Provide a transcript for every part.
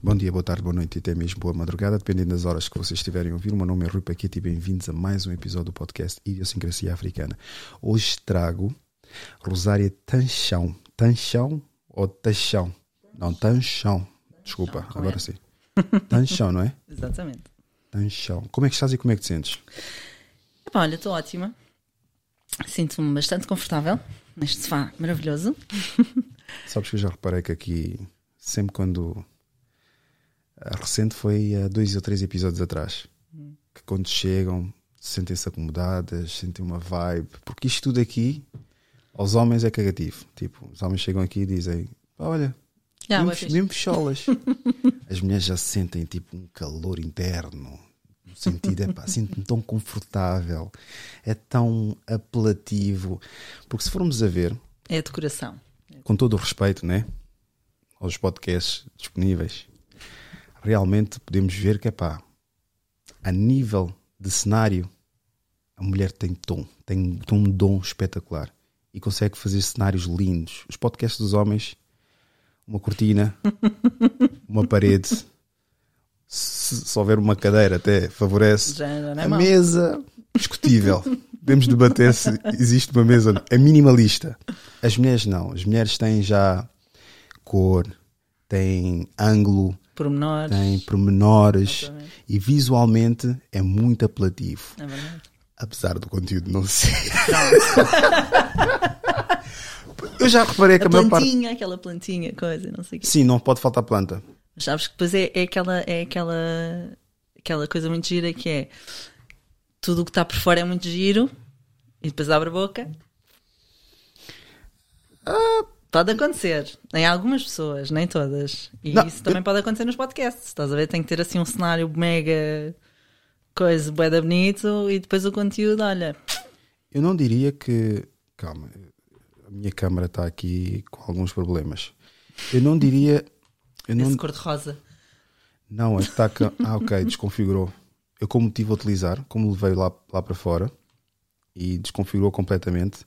Bom dia, boa tarde, boa noite e até mesmo boa madrugada, dependendo das horas que vocês estiverem a ouvir. O meu nome é Rui Paquete e bem-vindos a mais um episódio do podcast Idiosincrasia Africana. Hoje trago Rosária Tanchão. Tanchão ou Tachão? Não, Tanchão. Desculpa, Tanchão, agora é? sim. Tanchão, não é? Exatamente. Tanchão. Como é que estás e como é que te sentes? Epá, olha, estou ótima. Sinto-me bastante confortável neste sofá maravilhoso. Sabes que eu já reparei que aqui, sempre quando. A recente foi há dois ou três episódios atrás. Que quando chegam, sentem-se acomodadas, sentem uma vibe. Porque isto tudo aqui, aos homens é cagativo. Tipo, os homens chegam aqui e dizem: Olha, Já, mesmo, mesmo cholas. As mulheres já sentem tipo um calor interno. No sentido, é pá, sinto-me tão confortável. É tão apelativo. Porque se formos a ver, É a decoração. com todo o respeito, né? Aos podcasts disponíveis, realmente podemos ver que, pá, a nível de cenário, a mulher tem tom, tem, tem um dom espetacular e consegue fazer cenários lindos. Os podcasts dos homens, uma cortina, uma parede, se, se houver uma cadeira, até favorece. Já, já não é A mau. mesa, discutível. Podemos debater se existe uma mesa. ou não. É minimalista. As mulheres não. As mulheres têm já cor, têm ângulo, Pormenores. têm pormenores Exatamente. e visualmente é muito apelativo. É verdade. Apesar do conteúdo não ser. Eu já reparei que a, A maior parte. plantinha, aquela plantinha, coisa, não sei o quê. Sim, não pode faltar planta. Mas sabes que depois é, é aquela, é aquela, aquela coisa muito gira que é tudo o que está por fora é muito giro e depois abre a boca. Pode acontecer em algumas pessoas, nem todas. E Não, isso também pode acontecer nos podcasts. Estás a ver? Tem que ter assim um cenário mega coisa, boeda bonito e depois o conteúdo, olha, Eu não diria que. Calma, a minha câmara está aqui com alguns problemas. Eu não diria. Eu não, esse cor-de-rosa. Não, é que está. Ah, ok, desconfigurou. Eu, como tive a utilizar, como levei lá, lá para fora e desconfigurou completamente.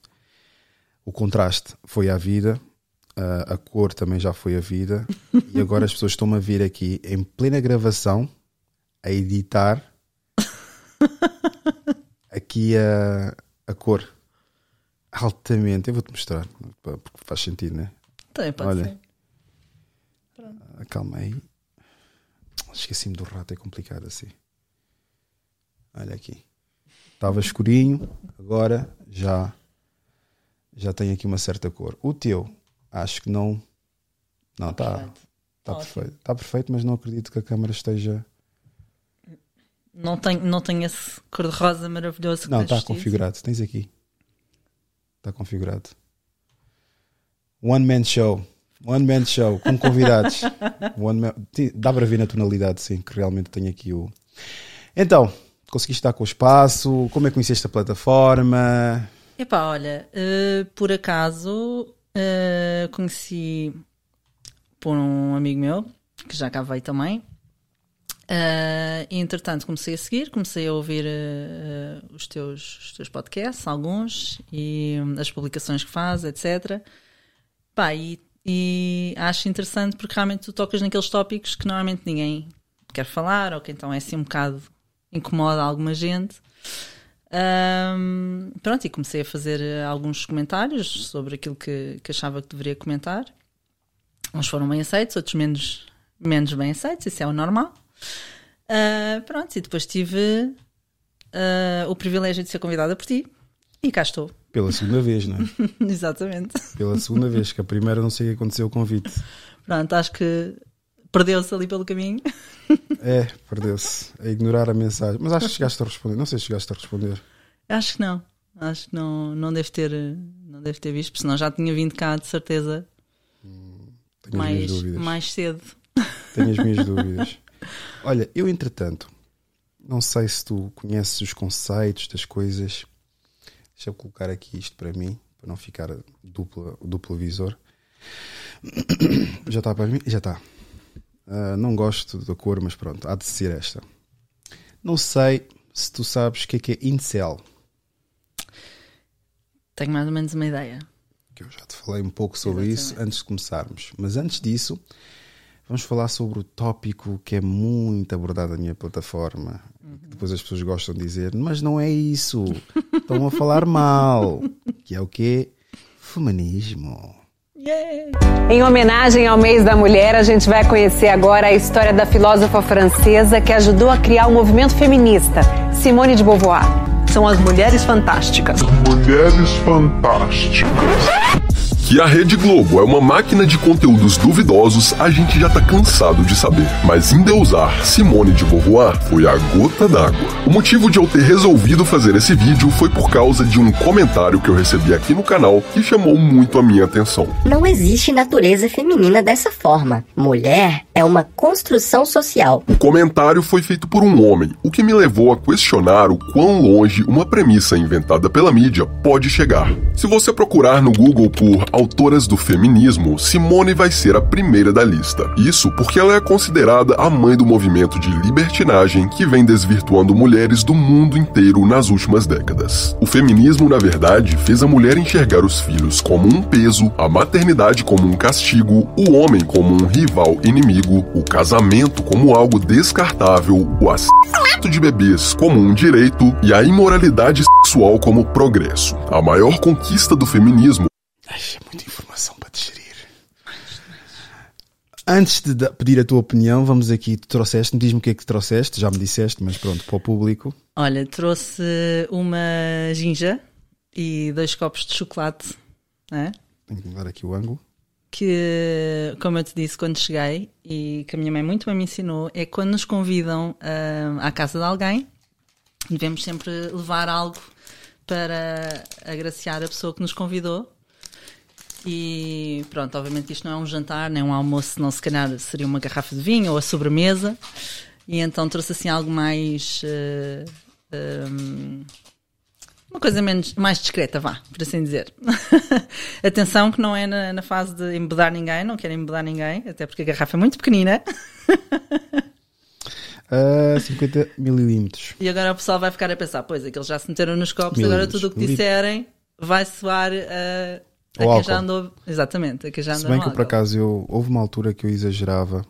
O contraste foi à vida, a, a cor também já foi à vida, e agora as pessoas estão-me a vir aqui em plena gravação a editar aqui a, a cor altamente. Eu vou-te mostrar, porque faz sentido, né? Também pode Olha. ser. Ah, Calma aí. Esqueci-me do rato, é complicado assim. Olha aqui. Estava escurinho, agora já já tem aqui uma certa cor. O teu, acho que não. Não, está tá Ótimo. perfeito. Está perfeito, mas não acredito que a câmara esteja. Não tem, não tem esse cor-de-rosa maravilhoso que Não, está configurado. Tens aqui. Está configurado. One man show. One man show, com convidados. Man... Dá para ver na tonalidade, sim, que realmente tenho aqui o. Então, conseguiste estar com o espaço? Como é que conheceste a plataforma? Epá, olha, eh, por acaso eh, conheci por um amigo meu, que já cá veio também. Eh, e entretanto comecei a seguir, comecei a ouvir eh, os, teus, os teus podcasts, alguns, e hum, as publicações que faz, etc. Pá, e, e acho interessante porque realmente tu tocas naqueles tópicos que normalmente ninguém quer falar, ou que então é assim um bocado incomoda alguma gente. Ahm, pronto, e comecei a fazer eh, alguns comentários sobre aquilo que, que achava que deveria comentar. Uns foram bem aceitos, outros menos, menos bem aceitos, isso é o normal. Ah, pronto, e depois tive ah, o privilégio de ser convidada por ti e cá estou. Pela segunda vez, não é? Exatamente. Pela segunda vez, que a primeira não sei o que aconteceu o convite. Pronto, acho que perdeu-se ali pelo caminho. É, perdeu-se. A ignorar a mensagem. Mas acho que chegaste a responder. Não sei se chegaste a responder. Acho que não. Acho que não, não deve ter não deve ter visto, porque senão já tinha vindo cá de certeza Tenho as minhas mais, dúvidas. mais cedo. Tenho as minhas dúvidas. Olha, eu entretanto, não sei se tu conheces os conceitos das coisas. Deixa eu colocar aqui isto para mim, para não ficar dupla, duplo visor. Já está para mim? Já está. Ah, não gosto da cor, mas pronto, há de ser esta. Não sei se tu sabes o que é que é incel. Tenho mais ou menos uma ideia. que eu já te falei um pouco sobre Exatamente. isso antes de começarmos. Mas antes disso, Vamos falar sobre o tópico que é muito abordado na minha plataforma. que Depois as pessoas gostam de dizer, mas não é isso. Estão a falar mal. Que é o quê? Feminismo. Em homenagem ao mês da mulher, a gente vai conhecer agora a história da filósofa francesa que ajudou a criar o movimento feminista, Simone de Beauvoir. São as mulheres fantásticas. Mulheres Fantásticas. Que a Rede Globo é uma máquina de conteúdos duvidosos, a gente já tá cansado de saber. Mas endeusar Simone de Beauvoir foi a gota d'água. O motivo de eu ter resolvido fazer esse vídeo foi por causa de um comentário que eu recebi aqui no canal que chamou muito a minha atenção. Não existe natureza feminina dessa forma. Mulher é uma construção social. O comentário foi feito por um homem, o que me levou a questionar o quão longe uma premissa inventada pela mídia pode chegar. Se você procurar no Google por autoras do feminismo, Simone vai ser a primeira da lista. Isso porque ela é considerada a mãe do movimento de libertinagem que vem desvirtuando mulheres do mundo inteiro nas últimas décadas. O feminismo, na verdade, fez a mulher enxergar os filhos como um peso, a maternidade como um castigo, o homem como um rival inimigo, o casamento como algo descartável, o assassinato de bebês como um direito e a imoralidade sexual como progresso. A maior conquista do feminismo é muita informação para digerir. Antes de pedir a tua opinião, vamos aqui. Tu trouxeste, diz-me o que é que trouxeste, já me disseste, mas pronto, para o público. Olha, trouxe uma ginja e dois copos de chocolate, né? Tenho que mudar aqui o ângulo. que, como eu te disse quando cheguei e que a minha mãe muito bem me ensinou, é que quando nos convidam ah, à casa de alguém, devemos sempre levar algo para agraciar a pessoa que nos convidou. E pronto, obviamente isto não é um jantar, nem um almoço, não se calhar seria uma garrafa de vinho ou a sobremesa. E então trouxe assim algo mais. ah, ah, uma coisa menos, mais discreta, vá, por assim dizer. Atenção que não é na, na fase de embedar ninguém, não quero embedar ninguém, até porque a garrafa é muito pequenina. Ah, 50 mililímetros. E agora o pessoal vai ficar a pensar, pois, aqueles já se meteram nos copos, Mililitros. agora tudo o que disserem vai soar a, a álcool. já andou. Exatamente, a quem já Se andou bem no que eu, por acaso eu, houve uma altura que eu exagerava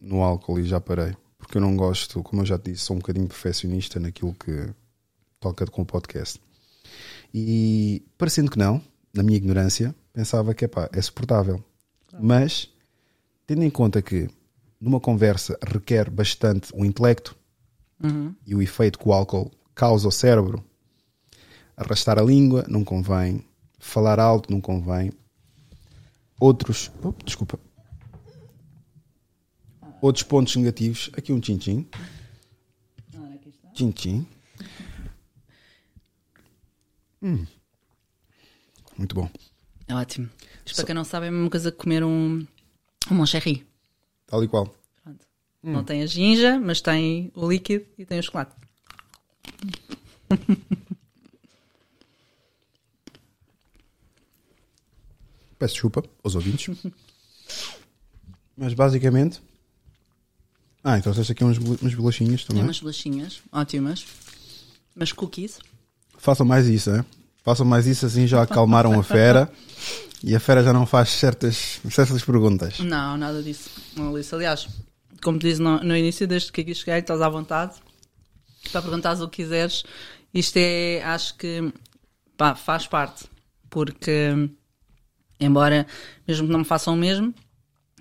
no álcool e já parei. Porque eu não gosto, como eu já te disse, sou um bocadinho perfeccionista naquilo que toca com o podcast. E parecendo que não, na minha ignorância, pensava que epá, é suportável. Mas, tendo em conta que numa conversa requer bastante o intelecto e o efeito que o álcool causa ao cérebro, arrastar a língua não convém, falar alto não convém. Outros, oh, desculpa. Outros pontos negativos, aqui um tchim-tchim. Tchim-tchim. Hum. Muito bom. É ótimo. Isto para quem não sabe é a mesma coisa que comer um, um moncherry. Tal e qual. Pronto. Hum. Não tem a ginja, mas tem o líquido e tem o chocolate. Peço desculpa aos ouvintes. Mas basicamente. Ah, então trouxeste aqui bol- umas bolachinhas Tem também. umas bolachinhas ótimas. Mas cookies. Façam mais isso, né? Façam mais isso assim já acalmaram a fera e a fera já não faz certas, certas perguntas. Não, nada disso. Não disse. Aliás, como te disse no, no início, desde que aqui cheguei, estás à vontade para perguntares o que quiseres. Isto é, acho que pá, faz parte, porque embora mesmo que não me façam o mesmo,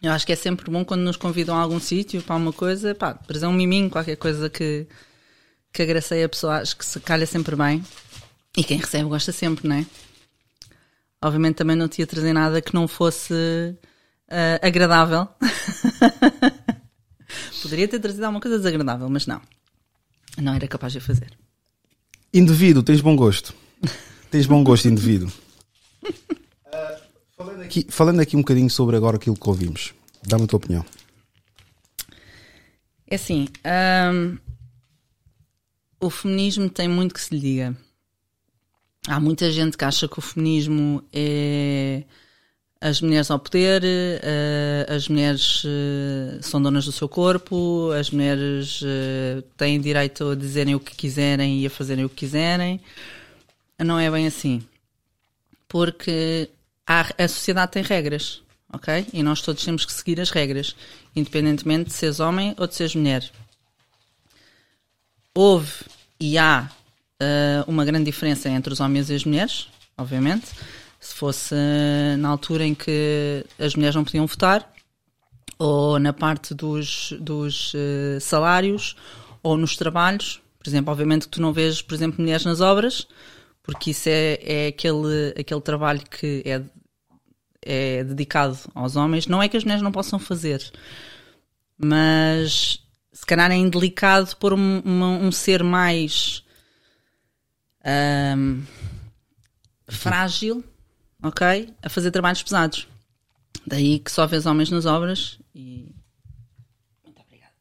eu acho que é sempre bom quando nos convidam a algum sítio para uma coisa, pá, trazer um miminho, qualquer coisa que, que agraceie a pessoa, acho que se calha sempre bem. E quem recebe gosta sempre, não é? Obviamente também não ia trazer nada que não fosse ah, agradável. Poderia ter trazido alguma coisa desagradável, mas não. Não era capaz de fazer. Indivíduo, tens bom gosto. Tens bom gosto, indivíduo. Falando, aqui, falando aqui um bocadinho sobre agora aquilo que ouvimos. Dá-me a tua opinião. É assim, hum, o feminismo tem muito que se lhe diga. Há muita gente que acha que o feminismo é as mulheres ao poder, eh, as mulheres eh, são donas do seu corpo, as mulheres eh, têm direito a dizerem o que quiserem e a fazerem o que quiserem. Não é bem assim. Porque há- a sociedade tem regras, ok? E nós todos temos que seguir as regras, independentemente de seres homem ou de seres mulher. Houve e há uh, uma grande diferença entre os homens e as mulheres, obviamente. Se fosse uh, na altura em que as mulheres não podiam votar, ou na parte dos, dos uh, salários, ou nos trabalhos. Por exemplo, obviamente que tu não vês, por exemplo, mulheres nas obras, porque isso é, é aquele, aquele trabalho que é, é dedicado aos homens. Não é que as mulheres não possam fazer, mas se calhar é indelicado pôr um, uma, um ser mais um, frágil, ok? A fazer trabalhos pesados. Daí que só vês homens nas obras e. Muito obrigada.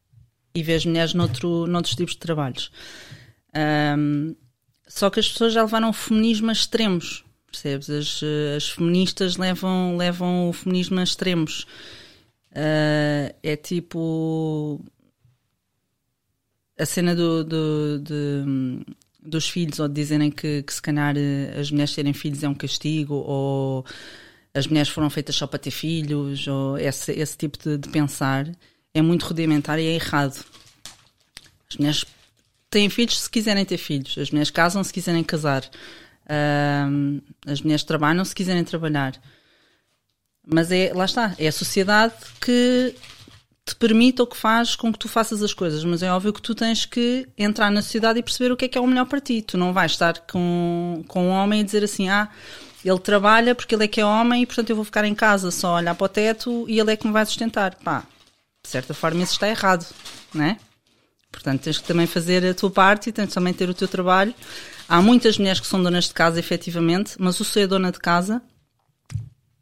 E vês mulheres noutro, noutros tipos de trabalhos. Um, só que as pessoas já levaram o feminismo a extremos, percebes? As, as feministas levam, levam o feminismo a extremos. Uh, é tipo a cena do, do, de, dos filhos, ou de dizerem que, que se calhar eh, as mulheres terem filhos é um castigo, ou as mulheres foram feitas só para ter filhos, ou esse, esse tipo de, de pensar é muito rudimentar e é errado. As mulheres têm filhos se quiserem ter filhos, as mulheres casam se quiserem casar, uh, as mulheres trabalham se quiserem trabalhar. Mas é, lá está, é a sociedade que te permite ou que faz com que tu faças as coisas, mas é óbvio que tu tens que entrar na sociedade e perceber o que é que é o melhor para ti. Tu não vais estar com, com um homem e dizer assim, ah, ele trabalha porque ele é que é homem e portanto eu vou ficar em casa só olhar para o teto e ele é que me vai sustentar. Pá, de certa forma isso está errado, não é? Portanto, tens que também fazer a tua parte e tens também ter o teu trabalho. Há muitas mulheres que são donas de casa, efetivamente, mas o ser dona de casa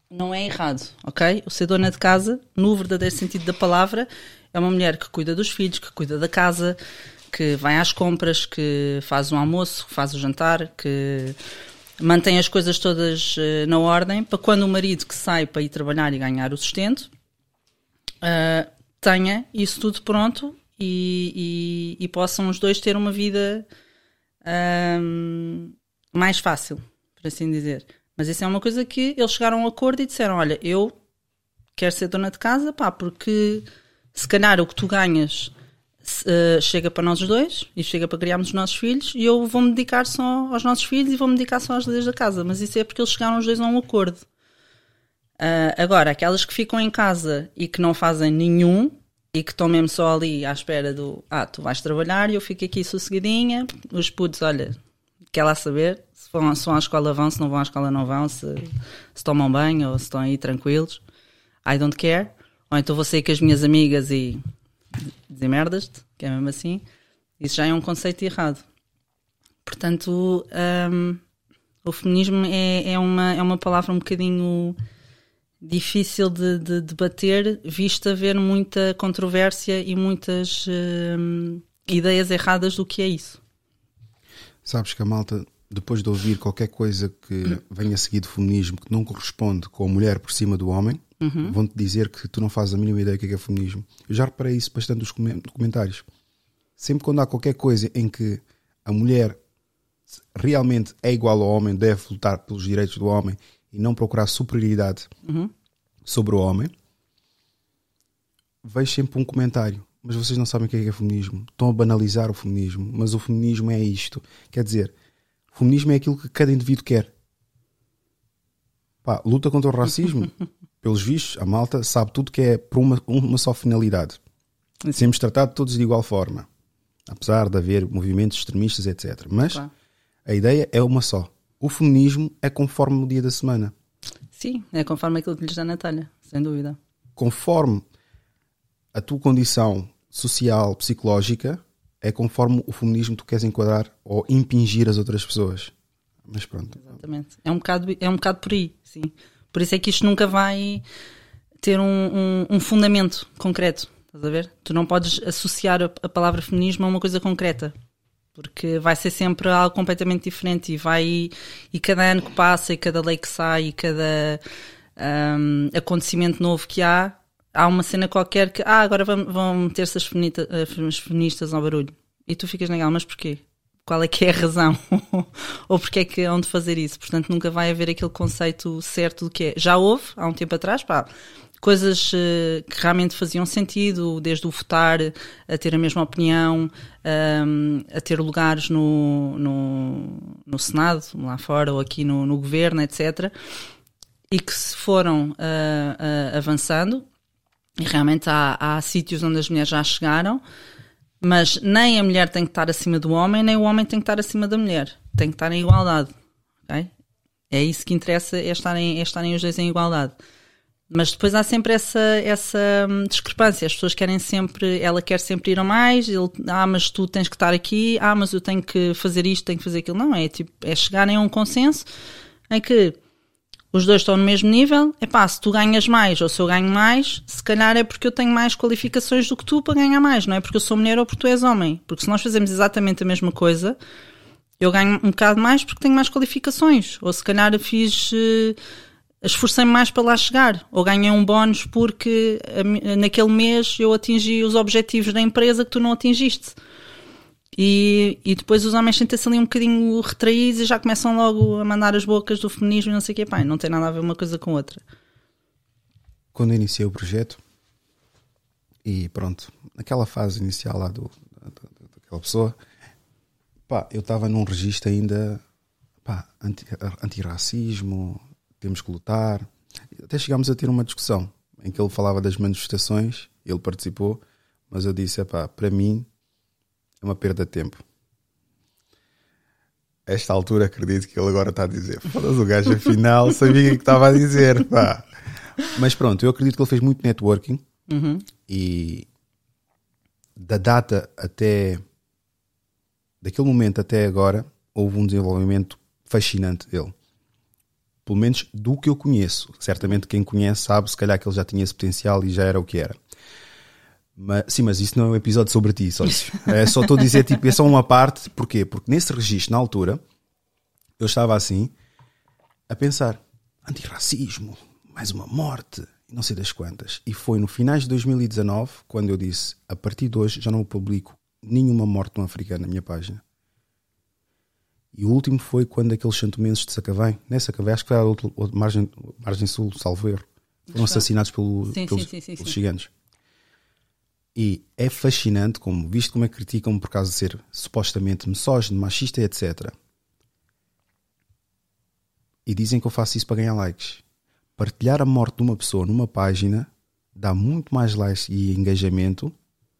não é errado, ok? O ser dona de casa, no verdadeiro sentido da palavra, é uma mulher que cuida dos filhos, que cuida da casa, que vai às compras, que faz um almoço, que faz o jantar, que mantém as coisas todas uh, na ordem, para quando o marido que sai para ir trabalhar e ganhar o sustento, uh, tenha isso tudo pronto e, e, e, possam os dois ter uma vida um, mais fácil, por assim dizer. Mas isso é uma coisa que eles chegaram a um acordo e disseram: Olha, eu quero ser dona de casa, pá, porque se calhar o que tu ganhas uh, chega para nós dois e chega para criarmos os nossos filhos e eu vou-me dedicar só aos nossos filhos e vou-me dedicar só às leis da casa. Mas isso é porque eles chegaram os dois a um acordo. Uh, agora, aquelas que ficam em casa e que não fazem nenhum e que estão mesmo só ali à espera do ah, tu vais trabalhar e eu fico aqui sossegadinha, os putos, olha, quer lá saber, se vão, se vão à escola vão, se não vão à escola não vão, se, se tomam banho ou se estão aí tranquilos. I don't care. Ou então vou sair com as minhas amigas e dizer merdas-te, que é mesmo assim. Isso já é um conceito errado. Portanto, um, o feminismo é, é, uma, é uma palavra um bocadinho difícil de, de debater, visto haver muita controvérsia e muitas um, ideias erradas do que é isso. Sabes que a malta depois de ouvir qualquer coisa que venha seguido do feminismo que não corresponde com a mulher por cima do homem, uhum. vão-te dizer que tu não fazes a mínima ideia do que é, que é feminismo. Eu já reparei isso bastante nos comentários. Sempre quando há qualquer coisa em que a mulher realmente é igual ao homem, deve lutar pelos direitos do homem e não procurar superioridade uhum. sobre o homem, vejo sempre um comentário. Mas vocês não sabem o que é, que é feminismo. Estão a banalizar o feminismo. Mas o feminismo é isto. Quer dizer, o feminismo é aquilo que cada indivíduo quer. Pá, luta contra o racismo. Pelos vistos, a malta sabe tudo que é por uma, uma só finalidade. Sermos tratados todos de igual forma. Apesar de haver movimentos extremistas, etc. Mas claro. a ideia é uma só. O feminismo é conforme o dia da semana. Sim, é conforme aquilo que lhes dá Natália, sem dúvida. Conforme a tua condição social, psicológica, é conforme o feminismo tu queres enquadrar ou impingir as outras pessoas. Mas pronto. Exatamente. É um bocado, é um bocado por aí, sim. Por isso é que isto nunca vai ter um, um, um fundamento concreto. Estás a ver? Tu não podes associar a, a, palavra feminismo a uma coisa concreta. Porque vai ser sempre algo completamente diferente e vai. E cada ano que passa, e cada lei que sai, e cada um, acontecimento novo que há, há uma cena qualquer que, ah, agora vão, vão meter-se as, as feministas ao barulho. E tu ficas naquela, mas porquê? qual é que é a razão ou porque é que hão de fazer isso. Portanto, nunca vai haver aquele conceito certo do que é. Já houve, há um tempo atrás, pá, coisas uh, que realmente faziam sentido, desde o votar, a ter a mesma opinião, um, a ter lugares no, no, no, Senado, lá fora, ou aqui no, no governo, etc. E que se foram uh, uh, avançando, e realmente há, há sítios onde as mulheres já chegaram, mas nem a mulher tem que estar acima do homem, nem o homem tem que estar acima da mulher. Tem que estar em igualdade. Okay? É isso que interessa, é estarem, é estarem os dois em igualdade. Mas depois há sempre essa, essa hum, discrepância. As pessoas querem sempre, ela quer sempre ir a mais, ele, ah, mas tu tens que estar aqui, ah, mas eu tenho que fazer isto, tenho que fazer aquilo. Não, é tipo, é chegarem a um consenso em que os dois estão no mesmo nível. É pá, se tu ganhas mais ou se eu ganho mais, se calhar é porque eu tenho mais qualificações do que tu para ganhar mais, não é porque eu sou mulher ou porque tu és homem. Porque se nós fazemos exatamente a mesma coisa, eu ganho um bocado mais porque tenho mais qualificações. Ou se calhar fiz. Esforcei-me mais para lá chegar, ou ganhei um bónus porque naquele mês eu atingi os objetivos da empresa que tu não atingiste. E, e depois os homens sentem-se ali um bocadinho retraídos e já começam logo a mandar as bocas do feminismo e não sei o que. Pai, não tem nada a ver uma coisa com outra. Quando iniciei o projeto, e pronto, naquela fase inicial lá do, daquela pessoa, pá, eu estava num registro ainda pá, anti, antirracismo, temos que lutar. Até chegámos a ter uma discussão em que ele falava das manifestações, ele participou, mas eu disse: pá, para mim é uma perda de tempo. esta altura acredito que ele agora está a dizer: foda-se, o gajo afinal sabia o que estava a dizer, pá. Mas pronto, eu acredito que ele fez muito networking uhum. e da data até daquele momento até agora houve um desenvolvimento fascinante dele pelo menos do que eu conheço. Certamente quem conhece sabe, se calhar que ele já tinha esse potencial e já era o que era. Mas, sim, mas isso não é um episódio sobre ti, sócio. É só estou a dizer, tipo, é só uma parte. Porquê? Porque nesse registro, na altura, eu estava assim, a pensar: antirracismo, mais uma morte, não sei das quantas. E foi no finais de 2019, quando eu disse: a partir de hoje já não publico nenhuma morte de um africano na minha página. E o último foi quando aqueles santomenses de Sacavém, né? Sacavém, acho que foi a outra, outra margem, margem sul, salvo erro, foram assassinados pelo, sim, pelos, sim, sim, pelos gigantes. E é fascinante, como, visto como é que criticam por causa de ser supostamente misógino, machista, etc. E dizem que eu faço isso para ganhar likes. Partilhar a morte de uma pessoa numa página dá muito mais likes e engajamento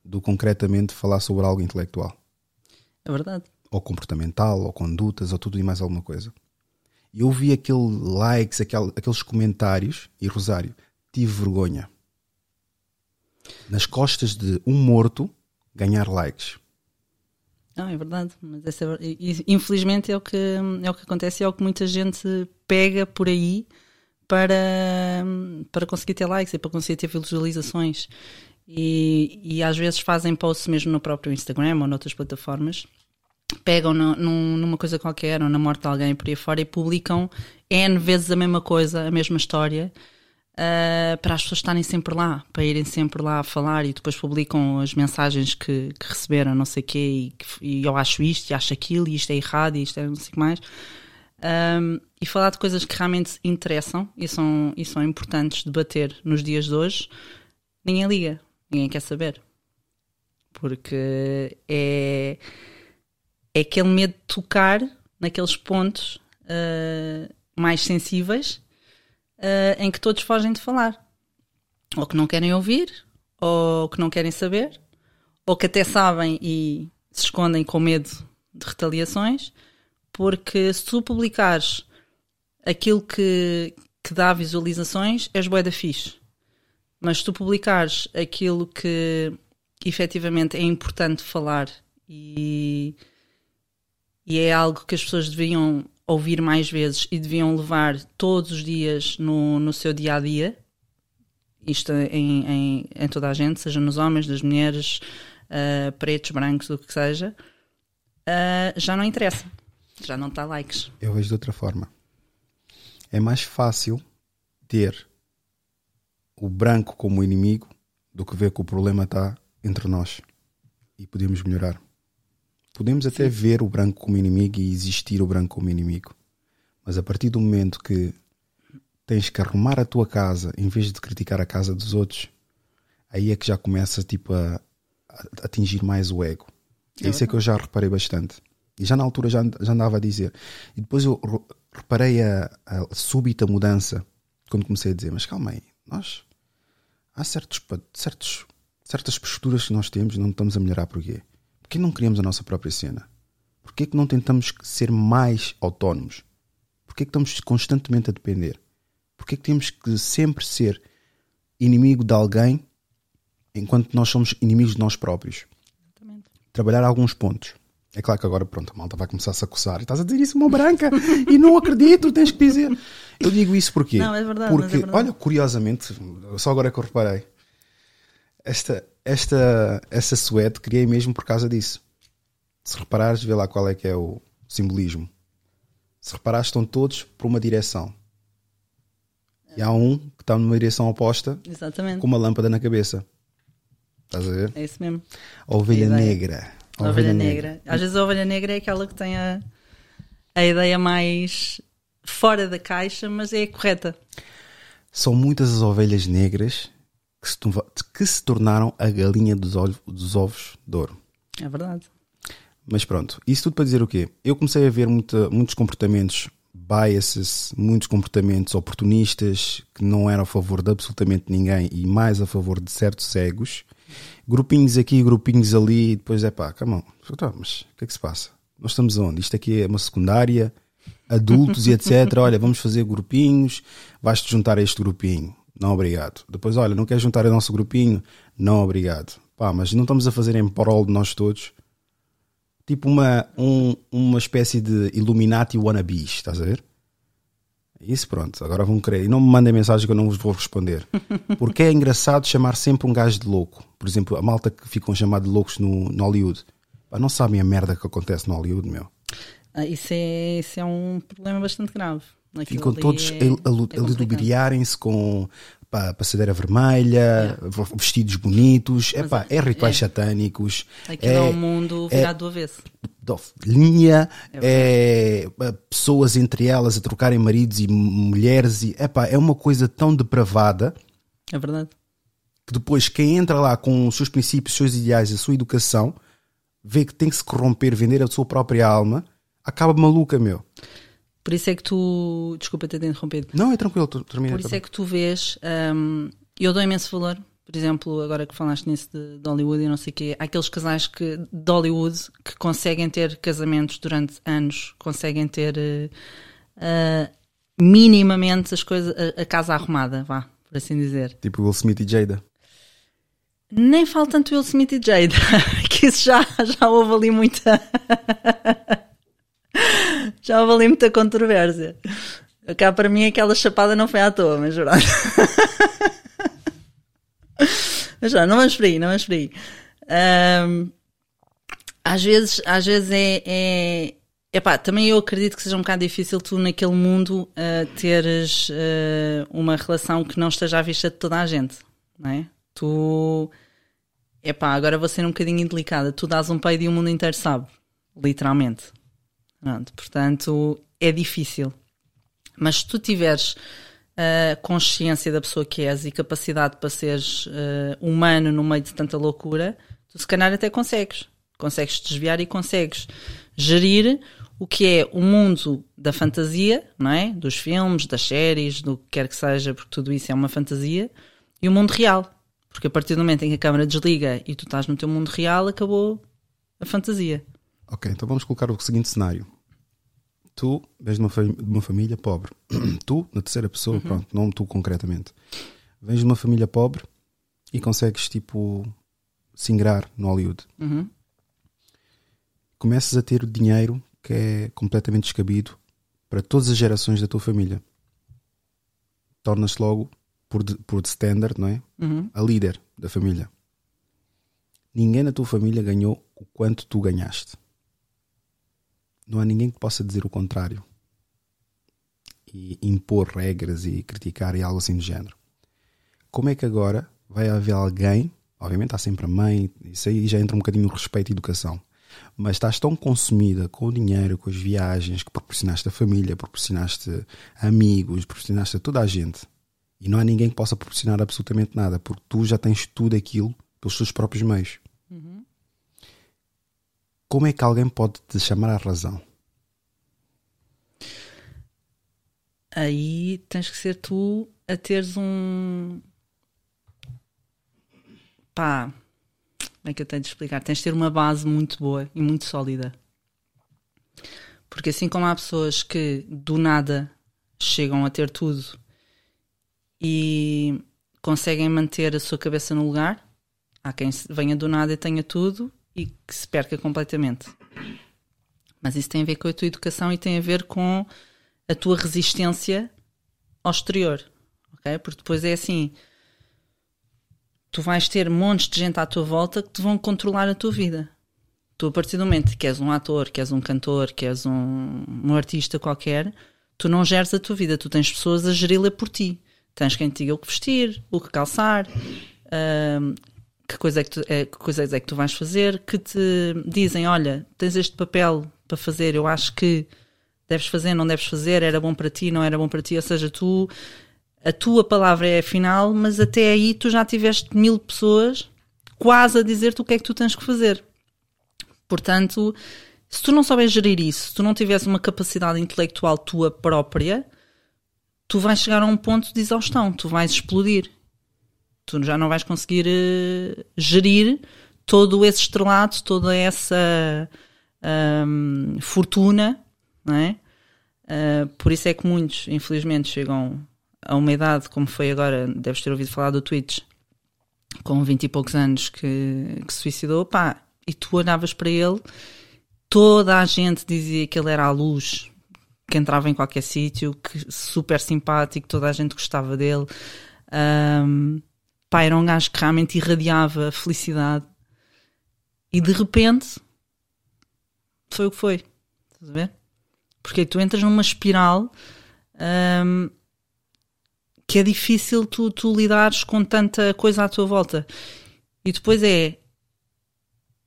do que concretamente falar sobre algo intelectual. É verdade ou comportamental, ou condutas, ou tudo e mais alguma coisa. E eu vi aquele likes, aquele, aqueles comentários, e Rosário, tive vergonha. Nas costas de um morto, ganhar likes. Não, é verdade, mas essa, é infelizmente é o, que, é o que acontece, é o que muita gente pega por aí para, para conseguir ter likes e para conseguir ter visualizações. E, e às vezes fazem posts mesmo no próprio Instagram ou noutras plataformas pegam no, num, numa coisa qualquer ou na morte de alguém por aí fora e publicam N vezes a mesma coisa, a mesma história, uh, para as pessoas estarem sempre lá, para irem sempre lá a falar e depois publicam as mensagens que, que receberam, não sei o quê, e, e, eu acho isto, e acho aquilo, e isto é errado, e isto é não sei o que mais. Um, e falar de coisas que realmente interessam e são, e são importantes debater nos dias de hoje, ninguém liga, ninguém quer saber. Porque é é aquele medo de tocar naqueles pontos uh, mais sensíveis uh, em que todos fogem de falar. Ou que não querem ouvir, ou que não querem saber, ou que até sabem e se escondem com medo de retaliações, porque se tu publicares aquilo que, que dá visualizações, és bué da fixe. Mas se tu publicares aquilo que efetivamente é importante falar e e é algo que as pessoas deviam ouvir mais vezes e deviam levar todos os dias no, no seu dia a dia. Isto em, em, em toda a gente, seja nos homens, nas mulheres, uh, pretos, brancos, o que seja, uh, já não interessa. Já não está likes. Eu vejo de outra forma. É mais fácil ter o branco como inimigo do que ver que o problema está entre nós e podemos melhorar. Podemos até ver o branco como inimigo e existir o branco como inimigo. Mas a partir do momento que tens que arrumar a tua casa em vez de criticar a casa dos outros, aí é que já começa tipo a, a atingir mais o ego. É isso é que eu já reparei bastante. E já na altura já, já andava a dizer. E depois eu re- reparei a, a súbita mudança quando comecei a dizer, mas calma aí, nós há certos, certos, certas posturas que nós temos e não estamos a melhorar porquê? Porquê não criamos a nossa própria cena? Porquê que não tentamos ser mais autónomos? Porquê que estamos constantemente a depender? Porquê que temos que sempre ser inimigo de alguém enquanto nós somos inimigos de nós próprios? Exatamente. Trabalhar alguns pontos. É claro que agora, pronto, a malta vai começar -se a coçar. E estás a dizer isso, mão branca, e não acredito, tens que dizer. Eu digo isso porquê? Não, é verdade, Porque, é verdade. olha, curiosamente, só agora é que eu reparei, esta, esta, essa suéte criei mesmo por causa disso. Se reparares, vê lá qual é que é o simbolismo. Se reparares, estão todos por uma direção. E há um que está numa direção oposta, Exatamente. com uma lâmpada na cabeça. Estás a ver? É isso mesmo. A ovelha A negra. A ovelha negra. Às vezes a ovelha negra é aquela que tem a, a ideia mais fora da caixa, mas é correta. São muitas as ovelhas negras que se, que se tornaram a galinha dos, ol- dos ovos de ouro. É verdade. Mas pronto, isso tudo para dizer o quê? Eu comecei a ver muita- muitos comportamentos biases, muitos comportamentos oportunistas que não eram a favor de absolutamente ninguém e mais a favor de certos cegos. Grupinhos aqui, grupinhos ali, e depois é pá, calma, tá, mas o que é que se passa? Nós estamos onde? Isto aqui é uma secundária, adultos e etc. Olha, vamos fazer grupinhos, vais-te juntar a este grupinho. Não, obrigado. Depois, olha, não queres juntar ao nosso grupinho? Não, obrigado. Pá, mas não estamos a fazer em prol de nós todos tipo uma, um- uma espécie de Illuminati wannabes, estás a ver? Isso pronto, agora vão querer. E não me mandem mensagem que eu não vos vou responder. Porque é engraçado chamar sempre um gajo de louco. Por exemplo, a malta que ficam chamados de loucos no, no Hollywood. Pá, não sabem a merda que acontece no Hollywood, meu. Ah, isso, é, isso é um problema bastante grave. Aquilo Ficam todos é- a, é ludibriarem-se com pá, passadeira vermelha, vestidos bonitos. É pá, é rituais é. satânicos. Aquilo é, um mundo virado do avesso. linha, é, é, pessoas entre elas a trocarem maridos e mulheres. E, epá, é uma coisa tão depravada É verdade. que depois quem entra lá com os seus princípios, os seus ideais, a sua educação, vê que tem que se corromper, vender a sua própria alma, acaba maluca, meu. Por isso é que tu. Desculpa ter interrompido. Não, é tranquilo, termina. Por isso tá é que tu vês, hum, eu dou imenso valor, por exemplo, agora que falaste nisso de, de Hollywood e não sei o quê, há aqueles casais que, de Hollywood que conseguem ter casamentos durante anos, conseguem ter eh, ah, minimamente as coisas, a, a casa arrumada, vá, por assim dizer. Tipo Will Smith e Jada. Nem falo tanto Will Smith e Jade, que isso já, já houve ali muita. Já houve ali muita controvérsia. Cá para mim aquela chapada não foi à toa, mas jurado. mas já, não vamos por aí, não vamos por aí. Ahm, às vezes, às vezes é, é. Epá, também eu acredito que seja um bocado difícil tu naquele mundo ah, teres ah, uma relação que não esteja à vista de toda a gente, não é? Tu. Epá, agora vou ser um bocadinho indelicada. Tu dás um peido e o mundo inteiro sabe. Literalmente. Pronto, portanto, é difícil. Mas se tu tiveres ah, consciência da pessoa que és e capacidade para seres ah, humano no meio de tanta loucura, tu se calhar até consegues. Consegues desviar e consegues gerir o que é o mundo da fantasia, não é? Dos filmes, das séries, do que quer que seja, porque tudo isso é uma fantasia, e o mundo real. Porque a partir do momento em que a câmara desliga e tu estás no teu mundo real, acabou a fantasia. Ok, então vamos colocar o seguinte cenário. Tu vens de uma, fami- de uma família pobre. tu, na terceira pessoa, pronto, não tu concretamente. Vens de uma família pobre e consegues, tipo, se ingrar no Hollywood. Uhum. Começas a ter dinheiro que é completamente descabido para todas as gerações da tua família. Tornas-te logo, por, de- por standard, não é? Uhum. A líder da família. Ninguém na tua família ganhou o quanto tu ganhaste. Não há ninguém que possa dizer o contrário. E impor regras e criticar e algo assim do género. Como é que agora vai haver alguém, obviamente há sempre a mãe, isso aí já entra um bocadinho o respeito e educação. Mas estás tão consumida com o dinheiro, com as viagens que proporcionaste à família, proporcionaste amigos, proporcionaste a toda a gente. E não há ninguém que possa proporcionar absolutamente nada, porque tu já tens tudo aquilo pelos teus próprios meios. Como é que alguém pode te chamar à razão? Aí tens que ser tu a teres um. Pá, como é que eu tenho de explicar? Tens de ter uma base muito boa e muito sólida. Porque assim como há pessoas que do nada chegam a ter tudo e conseguem manter a sua cabeça no lugar, há quem venha do nada e tenha tudo e que se perca completamente. Mas isso tem a ver com a tua educação e tem a ver com a tua resistência ao exterior. Okay? Porque depois é assim: tu vais ter montes de gente à tua volta que te vão controlar a tua vida. Tu, a partir do momento que és um ator, que és um cantor, que és um, um artista qualquer, tu não geres a tua vida, tu tens pessoas a geri-la por ti. Tens quem te diga o que vestir, o que calçar, uh, que, coisa é que, tu, é, que coisas é que tu vais fazer, que te dizem: olha, tens este papel para fazer, eu acho que deves fazer, não deves fazer, era bom para ti, não era bom para ti. Ou seja, tu a tua palavra é a final, mas até aí tu já tiveste mil pessoas quase a dizer-te o que é que tu tens que fazer. Portanto, se tu não souberes gerir isso, se tu não tiveres uma capacidade intelectual tua própria, tu vais chegar a um ponto de exaustão, tu vais explodir. Tu já não vais conseguir uh, gerir todo esse estrelato, toda essa um, fortuna, não é? Uh, por isso é que muitos, infelizmente, chegam a uma idade como foi agora, deves ter ouvido falar do Twitch, com 20 e poucos anos que, que se suicidou, pá, e tu olhavas para ele, toda a gente dizia que ele era a luz, que entrava em qualquer sítio, que super simpático, toda a gente gostava dele. Um, pá, era um gajo que realmente irradiava felicidade. E de repente foi o que foi. Estás a ver? Porque tu entras numa espiral um, que é difícil tu, tu lidares com tanta coisa à tua volta. E depois é.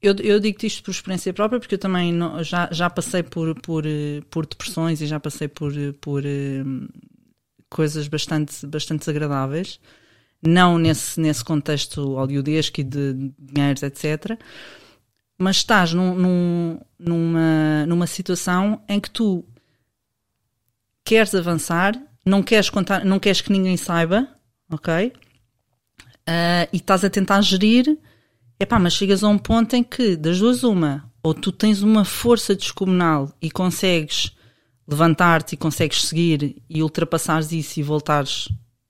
Eu, eu digo-te isto por experiência própria, porque eu também não, já, já passei por, por, por depressões e já passei por, por um, coisas bastante, bastante desagradáveis. Não nesse, nesse contexto hollywoodesco e de dinheiros, etc. Mas estás num, num, numa, numa situação em que tu queres avançar não queres contar, não queres que ninguém saiba, ok? Uh, e estás a tentar gerir, epá, mas chegas a um ponto em que, das duas, uma, ou tu tens uma força descomunal e consegues levantar-te e consegues seguir e ultrapassares isso e voltares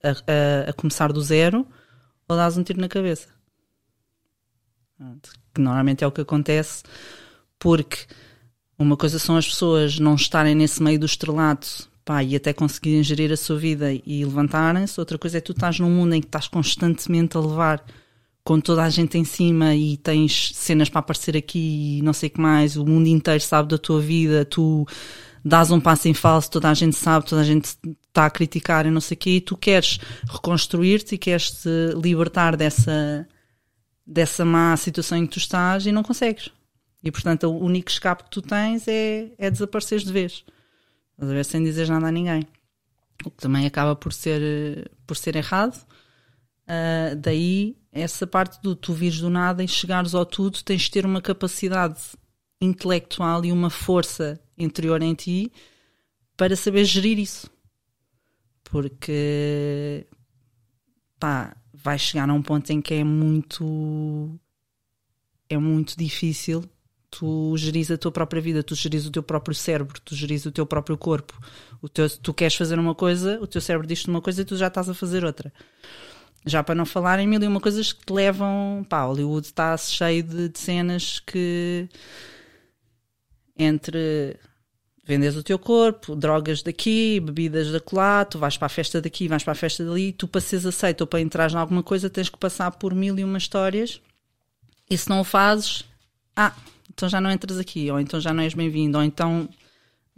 a, a, a, começar do zero, ou dás um tiro na cabeça. Que normalmente é o que acontece, porque uma coisa são as pessoas não estarem nesse meio do estrelato pá, e até conseguirem gerir a sua vida e levantarem-se. Outra coisa é tu estás num mundo em que estás constantemente a levar com toda a gente em cima e tens cenas para aparecer aqui e não sei o que mais, o mundo inteiro sabe da tua vida, tu dás um passo em falso, toda a gente sabe, toda a gente está a criticar e não sei o quê, e tu queres reconstruir-te e queres te libertar dessa, dessa má situação em que tu estás e não consegues. E portanto o único escape que tu tens é, é desapareceres de vez. A ver? Sem dizer nada a ninguém. O que também acaba por ser, por ser errado. Uh, daí, essa parte do tu vires do nada e chegares ao tudo, tens de ter uma capacidade intelectual e uma força interior em ti para saber gerir isso. Porque, pá, vai chegar a um ponto em que é muito. É muito difícil tu geris a tua própria vida, tu geris o teu próprio cérebro, tu geris o teu próprio corpo. O teu, tu queres fazer uma coisa, o teu cérebro diz-te uma coisa e tu já estás a fazer outra. Já para não falar em mil e uma coisas que te levam. Pá, Hollywood está cheio de, de cenas que. Entre vendes o teu corpo, drogas daqui, bebidas da lá, tu vais para a festa daqui, vais para a festa dali, tu para seres aceito ou para entrar em alguma coisa tens que passar por mil e uma histórias e se não o fazes, ah, então já não entras aqui, ou então já não és bem-vindo, ou então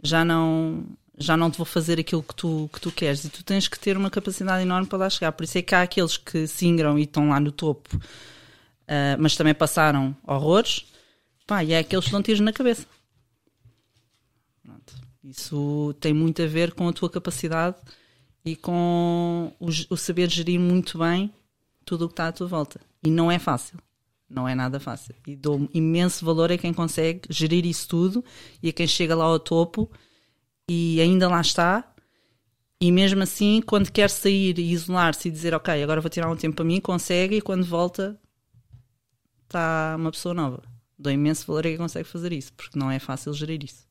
já não já não te vou fazer aquilo que tu, que tu queres e tu tens que ter uma capacidade enorme para lá chegar. Por isso é que há aqueles que se e estão lá no topo, uh, mas também passaram horrores, Pá, e é aqueles que dão tiros na cabeça. Isso tem muito a ver com a tua capacidade e com o, o saber gerir muito bem tudo o que está à tua volta. E não é fácil. Não é nada fácil. E dou imenso valor a quem consegue gerir isso tudo e a quem chega lá ao topo e ainda lá está. E mesmo assim, quando quer sair e isolar-se e dizer, ok, agora vou tirar um tempo para mim, consegue e quando volta está uma pessoa nova. Dou imenso valor a quem consegue fazer isso, porque não é fácil gerir isso.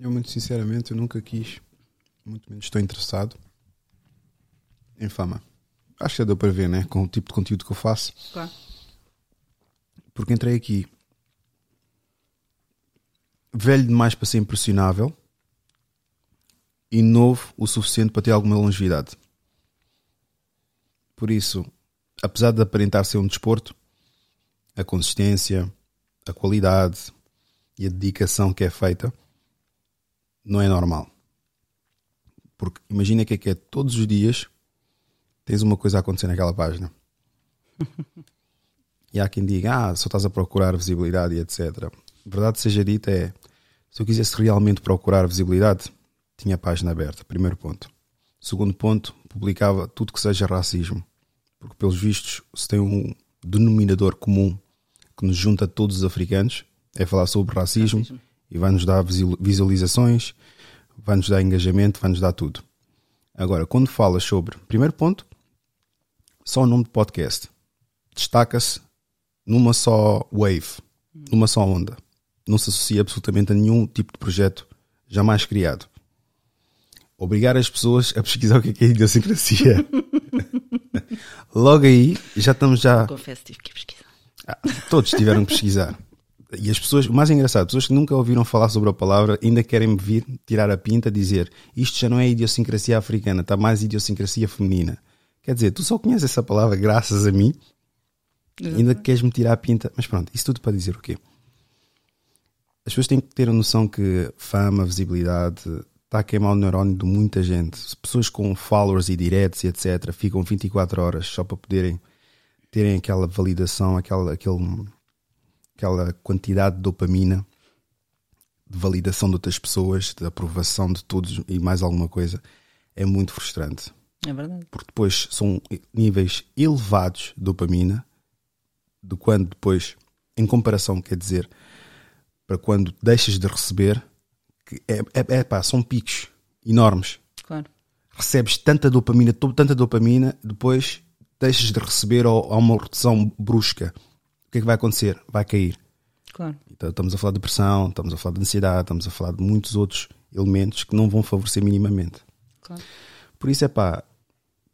Eu, muito sinceramente, eu nunca quis, muito menos estou interessado em fama. Acho que já deu para ver, né? Com o tipo de conteúdo que eu faço. Claro. Porque entrei aqui velho demais para ser impressionável e novo o suficiente para ter alguma longevidade. Por isso, apesar de aparentar ser um desporto, a consistência, a qualidade e a dedicação que é feita não é normal. Porque imagina que é que é todos os dias tens uma coisa a acontecer naquela página. e há quem diga, ah, só estás a procurar visibilidade e etc. Verdade seja dita é, se eu quisesse realmente procurar visibilidade, tinha a página aberta, primeiro ponto. Segundo ponto, publicava tudo que seja racismo. Porque, pelos vistos, se tem um denominador comum que nos junta a todos os africanos, é falar sobre racismo, racismo. E vai-nos dar visualizações, vai-nos dar engajamento, vai-nos dar tudo. Agora, quando falas sobre, primeiro ponto, só o nome de podcast. Destaca-se numa só wave, numa só onda. Não se associa absolutamente a nenhum tipo de projeto jamais criado. Obrigar as pessoas a pesquisar o que é, é idiosincrasia. Logo aí, já estamos já. Confesso, tive que pesquisar. Ah, todos tiveram que pesquisar. E as pessoas, o mais engraçado, pessoas que nunca ouviram falar sobre a palavra ainda querem me vir tirar a pinta, dizer isto já não é idiosincrasia africana, está mais idiosincrasia feminina. Quer dizer, tu só conheces essa palavra graças a mim, ainda queres-me tirar a pinta. Mas pronto, isso tudo para dizer o quê? As pessoas têm que ter a noção que fama, visibilidade, está a queimar o neurónio de muita gente. Pessoas com followers e directs e etc. ficam 24 horas só para poderem terem aquela validação, aquela, aquele, aquela quantidade de dopamina de validação de outras pessoas, de aprovação de todos e mais alguma coisa, é muito frustrante. É verdade. Porque depois são níveis elevados de dopamina, de quando depois, em comparação, quer dizer, para quando deixas de receber, que é, é, é pá, são picos enormes. Claro. Recebes tanta dopamina, tanta dopamina, depois deixas de receber ou há uma redução brusca. O que é que vai acontecer? Vai cair. Claro. Então, estamos a falar de depressão, estamos a falar de ansiedade, estamos a falar de muitos outros elementos que não vão favorecer minimamente. Claro. Por isso é pá,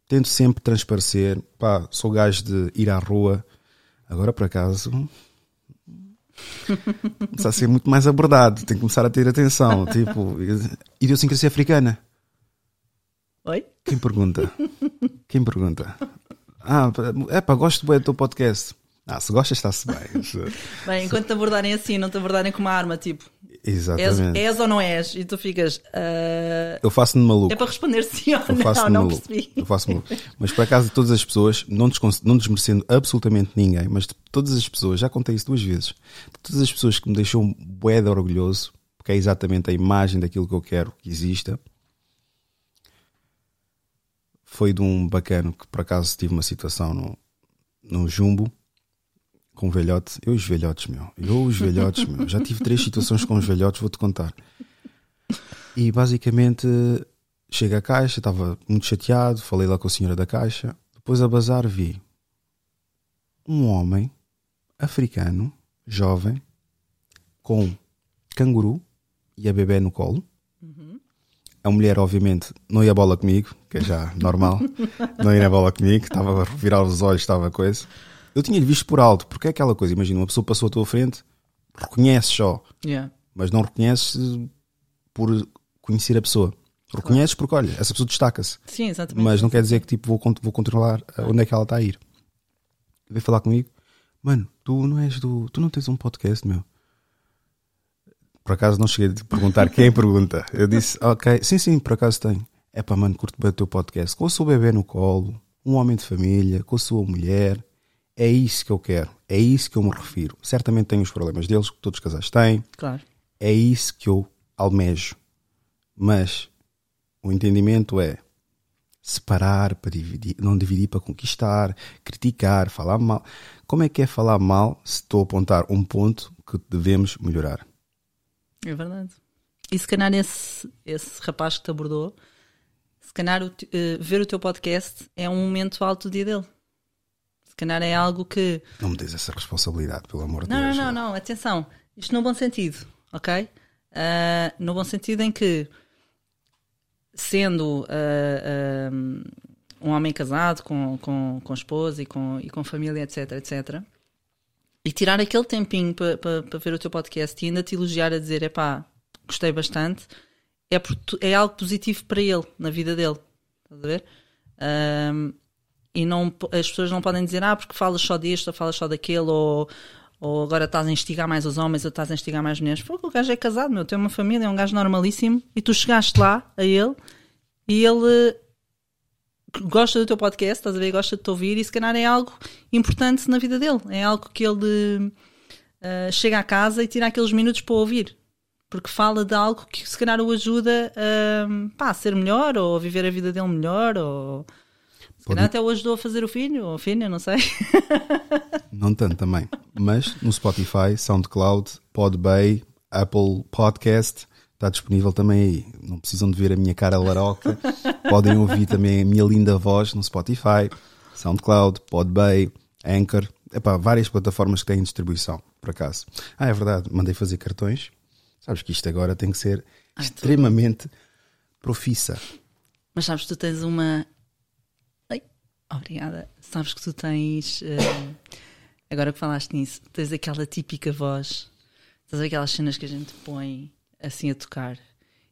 tento sempre transparecer. Pá, sou gajo de ir à rua. Agora, por acaso, começar a ser muito mais abordado. Tem que começar a ter atenção. Tipo, idiosincrasia africana. Oi? Quem pergunta? Quem pergunta? Ah, é pá, gosto do teu podcast. Ah, se gostas, está-se bem. Bem, enquanto te abordarem assim, não te abordarem com uma arma, tipo, Exatamente. És, és, ou não és? E tu ficas. Uh... Eu faço-me maluco. É para responder sim ou eu não, não maluco. percebi. Eu faço maluco. Mas por acaso, todas as pessoas, não, descon... não desmerecendo absolutamente ninguém, mas todas as pessoas, já contei isso duas vezes, todas as pessoas que me deixam boeda orgulhoso, porque é exatamente a imagem daquilo que eu quero que exista, foi de um bacano que por acaso tive uma situação no, no Jumbo com velhote. Eu os velhotes, meu. Eu os velhotes, meu. Já tive três situações com os velhotes, vou-te contar. E basicamente chega à caixa, estava muito chateado, falei lá com a senhora da caixa. Depois a bazar vi um homem africano, jovem, com canguru e a bebê no colo. Uhum. A mulher, obviamente, não ia bola comigo, que é já normal. não ia bola comigo, estava a virar os olhos, estava coisa. Eu tinha-lhe visto por alto, porque é aquela coisa, imagina, uma pessoa passou à tua frente, reconheces só, yeah. mas não reconheces por conhecer a pessoa. Reconheces porque, olha, essa pessoa destaca-se. Sim, exatamente. Mas não quer dizer que tipo, vou, vou controlar onde é que ela está a ir. Veio falar comigo, mano, tu não és do. Tu não tens um podcast, meu. Por acaso não cheguei a perguntar quem pergunta. Eu disse, ok, sim, sim, por acaso tenho. É pá, mano, curto bem o teu podcast. Com o seu bebê no colo, um homem de família, com a sua mulher, É isso que eu quero. É isso que eu me refiro. Certamente tenho os problemas deles, que todos os casais têm. Claro. É isso que eu almejo. Mas o entendimento é separar para dividir, não dividir para conquistar, criticar, falar mal. Como é que é falar mal se estou a apontar um ponto que devemos melhorar? É verdade. E se calhar esse, esse rapaz que te abordou, se calhar o, eh, ver o teu podcast é um momento alto do dia dele. Calhar é algo que. Não me des essa responsabilidade, pelo amor de Não, não, Deus. não, não, atenção. Isto no bom sentido, ok? Ah, no bom sentido em que, sendo ah, ah, um homem casado com, com, com esposa e com, e com família, etc, etc, e tirar aquele tempinho para pa, pa ver o teu podcast e ainda te elogiar a dizer, epá, gostei bastante, é, é algo positivo para ele, na vida dele. Estás a ver? Ahm, e não, as pessoas não podem dizer, ah, porque falas só disto, ou falas só daquele, ou, ou agora estás a instigar mais os homens, ou estás a instigar mais mulheres. Pô, o gajo é casado, meu, tem uma família, é um gajo normalíssimo, e tu chegaste lá a ele, e ele gosta do teu podcast, estás a ver, gosta de te ouvir, e se calhar é algo importante na vida dele, é algo que ele ah, chega a casa e tira aqueles minutos para ouvir. Porque fala de algo que se calhar o ajuda a, pá, a ser melhor, ou a viver a vida dele melhor, ou Pode- até o ajudou a fazer o filho, ou filha, não sei. Não tanto também. Mas no Spotify, SoundCloud, Podbay, Apple Podcast, está disponível também aí. Não precisam de ver a minha cara laroca. Podem ouvir também a minha linda voz no Spotify, SoundCloud, Podbay, Anchor. Epá, várias plataformas que têm distribuição, por acaso. Ah, é verdade, mandei fazer cartões. Sabes que isto agora tem que ser Ai, extremamente profissa. Mas sabes tu tens uma. Obrigada. Sabes que tu tens. eh, Agora que falaste nisso, tens aquela típica voz. Tens aquelas cenas que a gente põe assim a tocar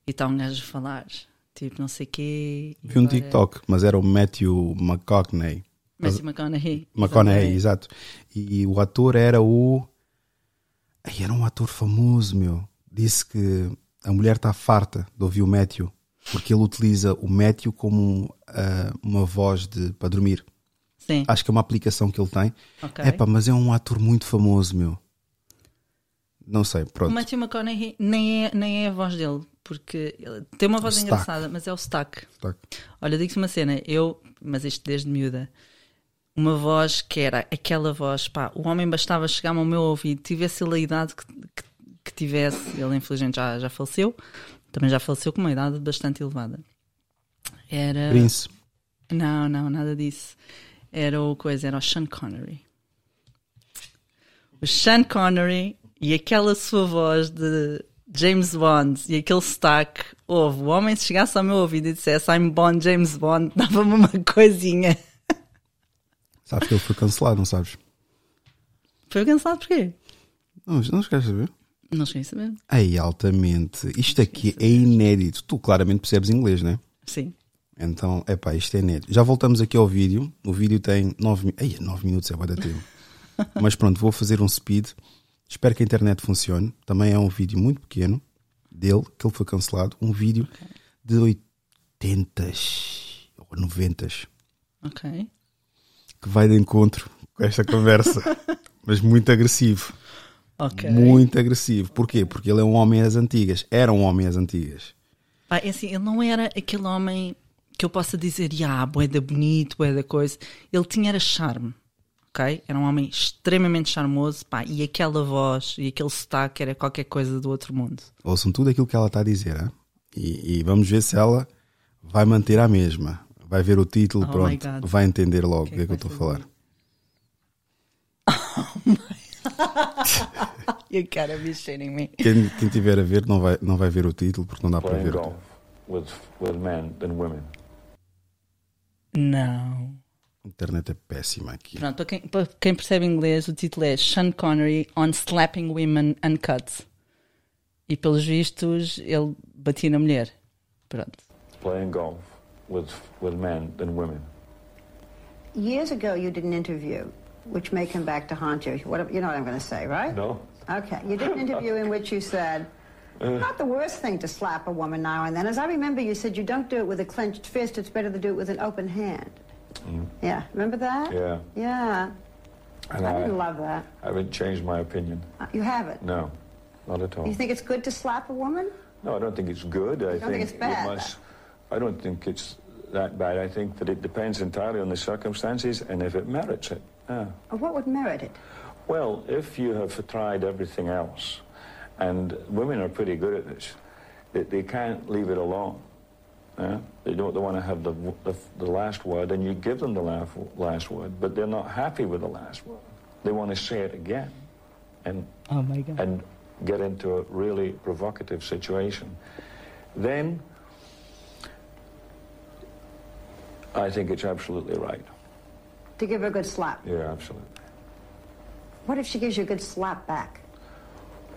e está um gajo a falar. Tipo, não sei quê. e Vi um agora- TikTok, mas era o Matthew McConaughey. Matthew McConaughey. McConaughey, exato. E o ator era o. Ai, era um ator famoso, meu. Disse que a mulher está farta de ouvir o Matthew, porque ele utiliza o Matthew como ah, uma voz de, para dormir. Sim, Acho que é uma aplicação que ele tem. ok. É pá, mas é um ator muito famoso, meu. Não sei, O pronto. Matthew McConaughey nem é, nem é a voz dele, porque ele tem uma voz O engraçada, mas é o sotaque. Olha, digo-te uma cena, eu, mas isto desde miúda, uma voz que era aquela voz, pá, o homem bastava chegar-me ao meu ouvido, tivesse ele a idade que, que, que tivesse, ele infelizmente já, já faleceu, também já faleceu com uma idade bastante elevada. Era. Prince. Não, não, nada disso. Era o coisa, era o Sean Connery. O Sean Connery e aquela sua voz de James Bond e aquele sotaque, houve, o homem se chegasse ao meu ouvido e dissesse I'm Bond, James Bond, dava-me uma coisinha. Sabes que ele foi cancelado, não sabes? Foi cancelado porquê? Não, não queres saber? Não cheguei a saber. Ei, altamente. Isto aqui é inédito. Tu claramente percebes inglês, né? Sim. Então, é pá, isto é inédito. Já voltamos aqui ao vídeo. O vídeo tem 9 minutos. 9 minutos é bué da tempo. Mas pronto, vou fazer um speed. Espero que a internet funcione. Também é um vídeo muito pequeno dele, que ele foi cancelado. Um vídeo de 80 ou 90 Ok. que vai de encontro com esta conversa. Mas muito agressivo. Ok. Muito agressivo. Porquê? Porque ele é um homem às antigas. Era um homem às antigas. Pá, é assim, ele não era aquele homem que eu possa dizer, ah, boeda bonito, boeda coisa. Ele tinha era charme, ok? Era um homem extremamente charmoso, pá, e aquela voz e aquele sotaque era qualquer coisa do outro mundo. Ouçam tudo aquilo que ela está a dizer. hein? E, e vamos ver se ela vai manter a mesma. Vai ver o título, Oh pronto. Vai entender logo o que é que eu que estou a falar. You gotta be shitting me. Quem, quem tiver a ver não vai, não vai ver o título porque não dá para playing ver. golf with with men than women. Não. A internet é péssima aqui. Pronto, para quem, para quem percebe inglês, o título é Sean Connery on Slapping Women Uncut. E pelos vistos, ele batia na mulher. Pronto. Playing golf with with men than women. Years ago, you did an interview, which may come back to haunt you. What, you know what I'm going to say, right? No. Okay. You did an interview in which you said, not the worst thing to slap a woman now and then. As I remember, you said you don't do it with a clenched fist, it's better to do it with an open hand. Yeah. Remember that? Yeah. Yeah. And I I, didn't love that. I haven't changed my opinion. Uh, You haven't. No, not at all. You think it's good to slap a woman? No, I don't think it's good. I don't think it's you bad, must- I don't think it's that bad. I think that it depends entirely on the circumstances and if it merits it. Yeah. What would merit it? Well, if you have tried everything else, and women are pretty good at this, they, they can't leave it alone. yeah? They don't they want to have the, the, the last word, and you give them the last, last word, but they're not happy with the last word. They want to say it again and, Oh my god. and get into a really provocative situation. Then I think it's absolutely right. To give her a good slap. Yeah, absolutely. What if she gives you a good slap back?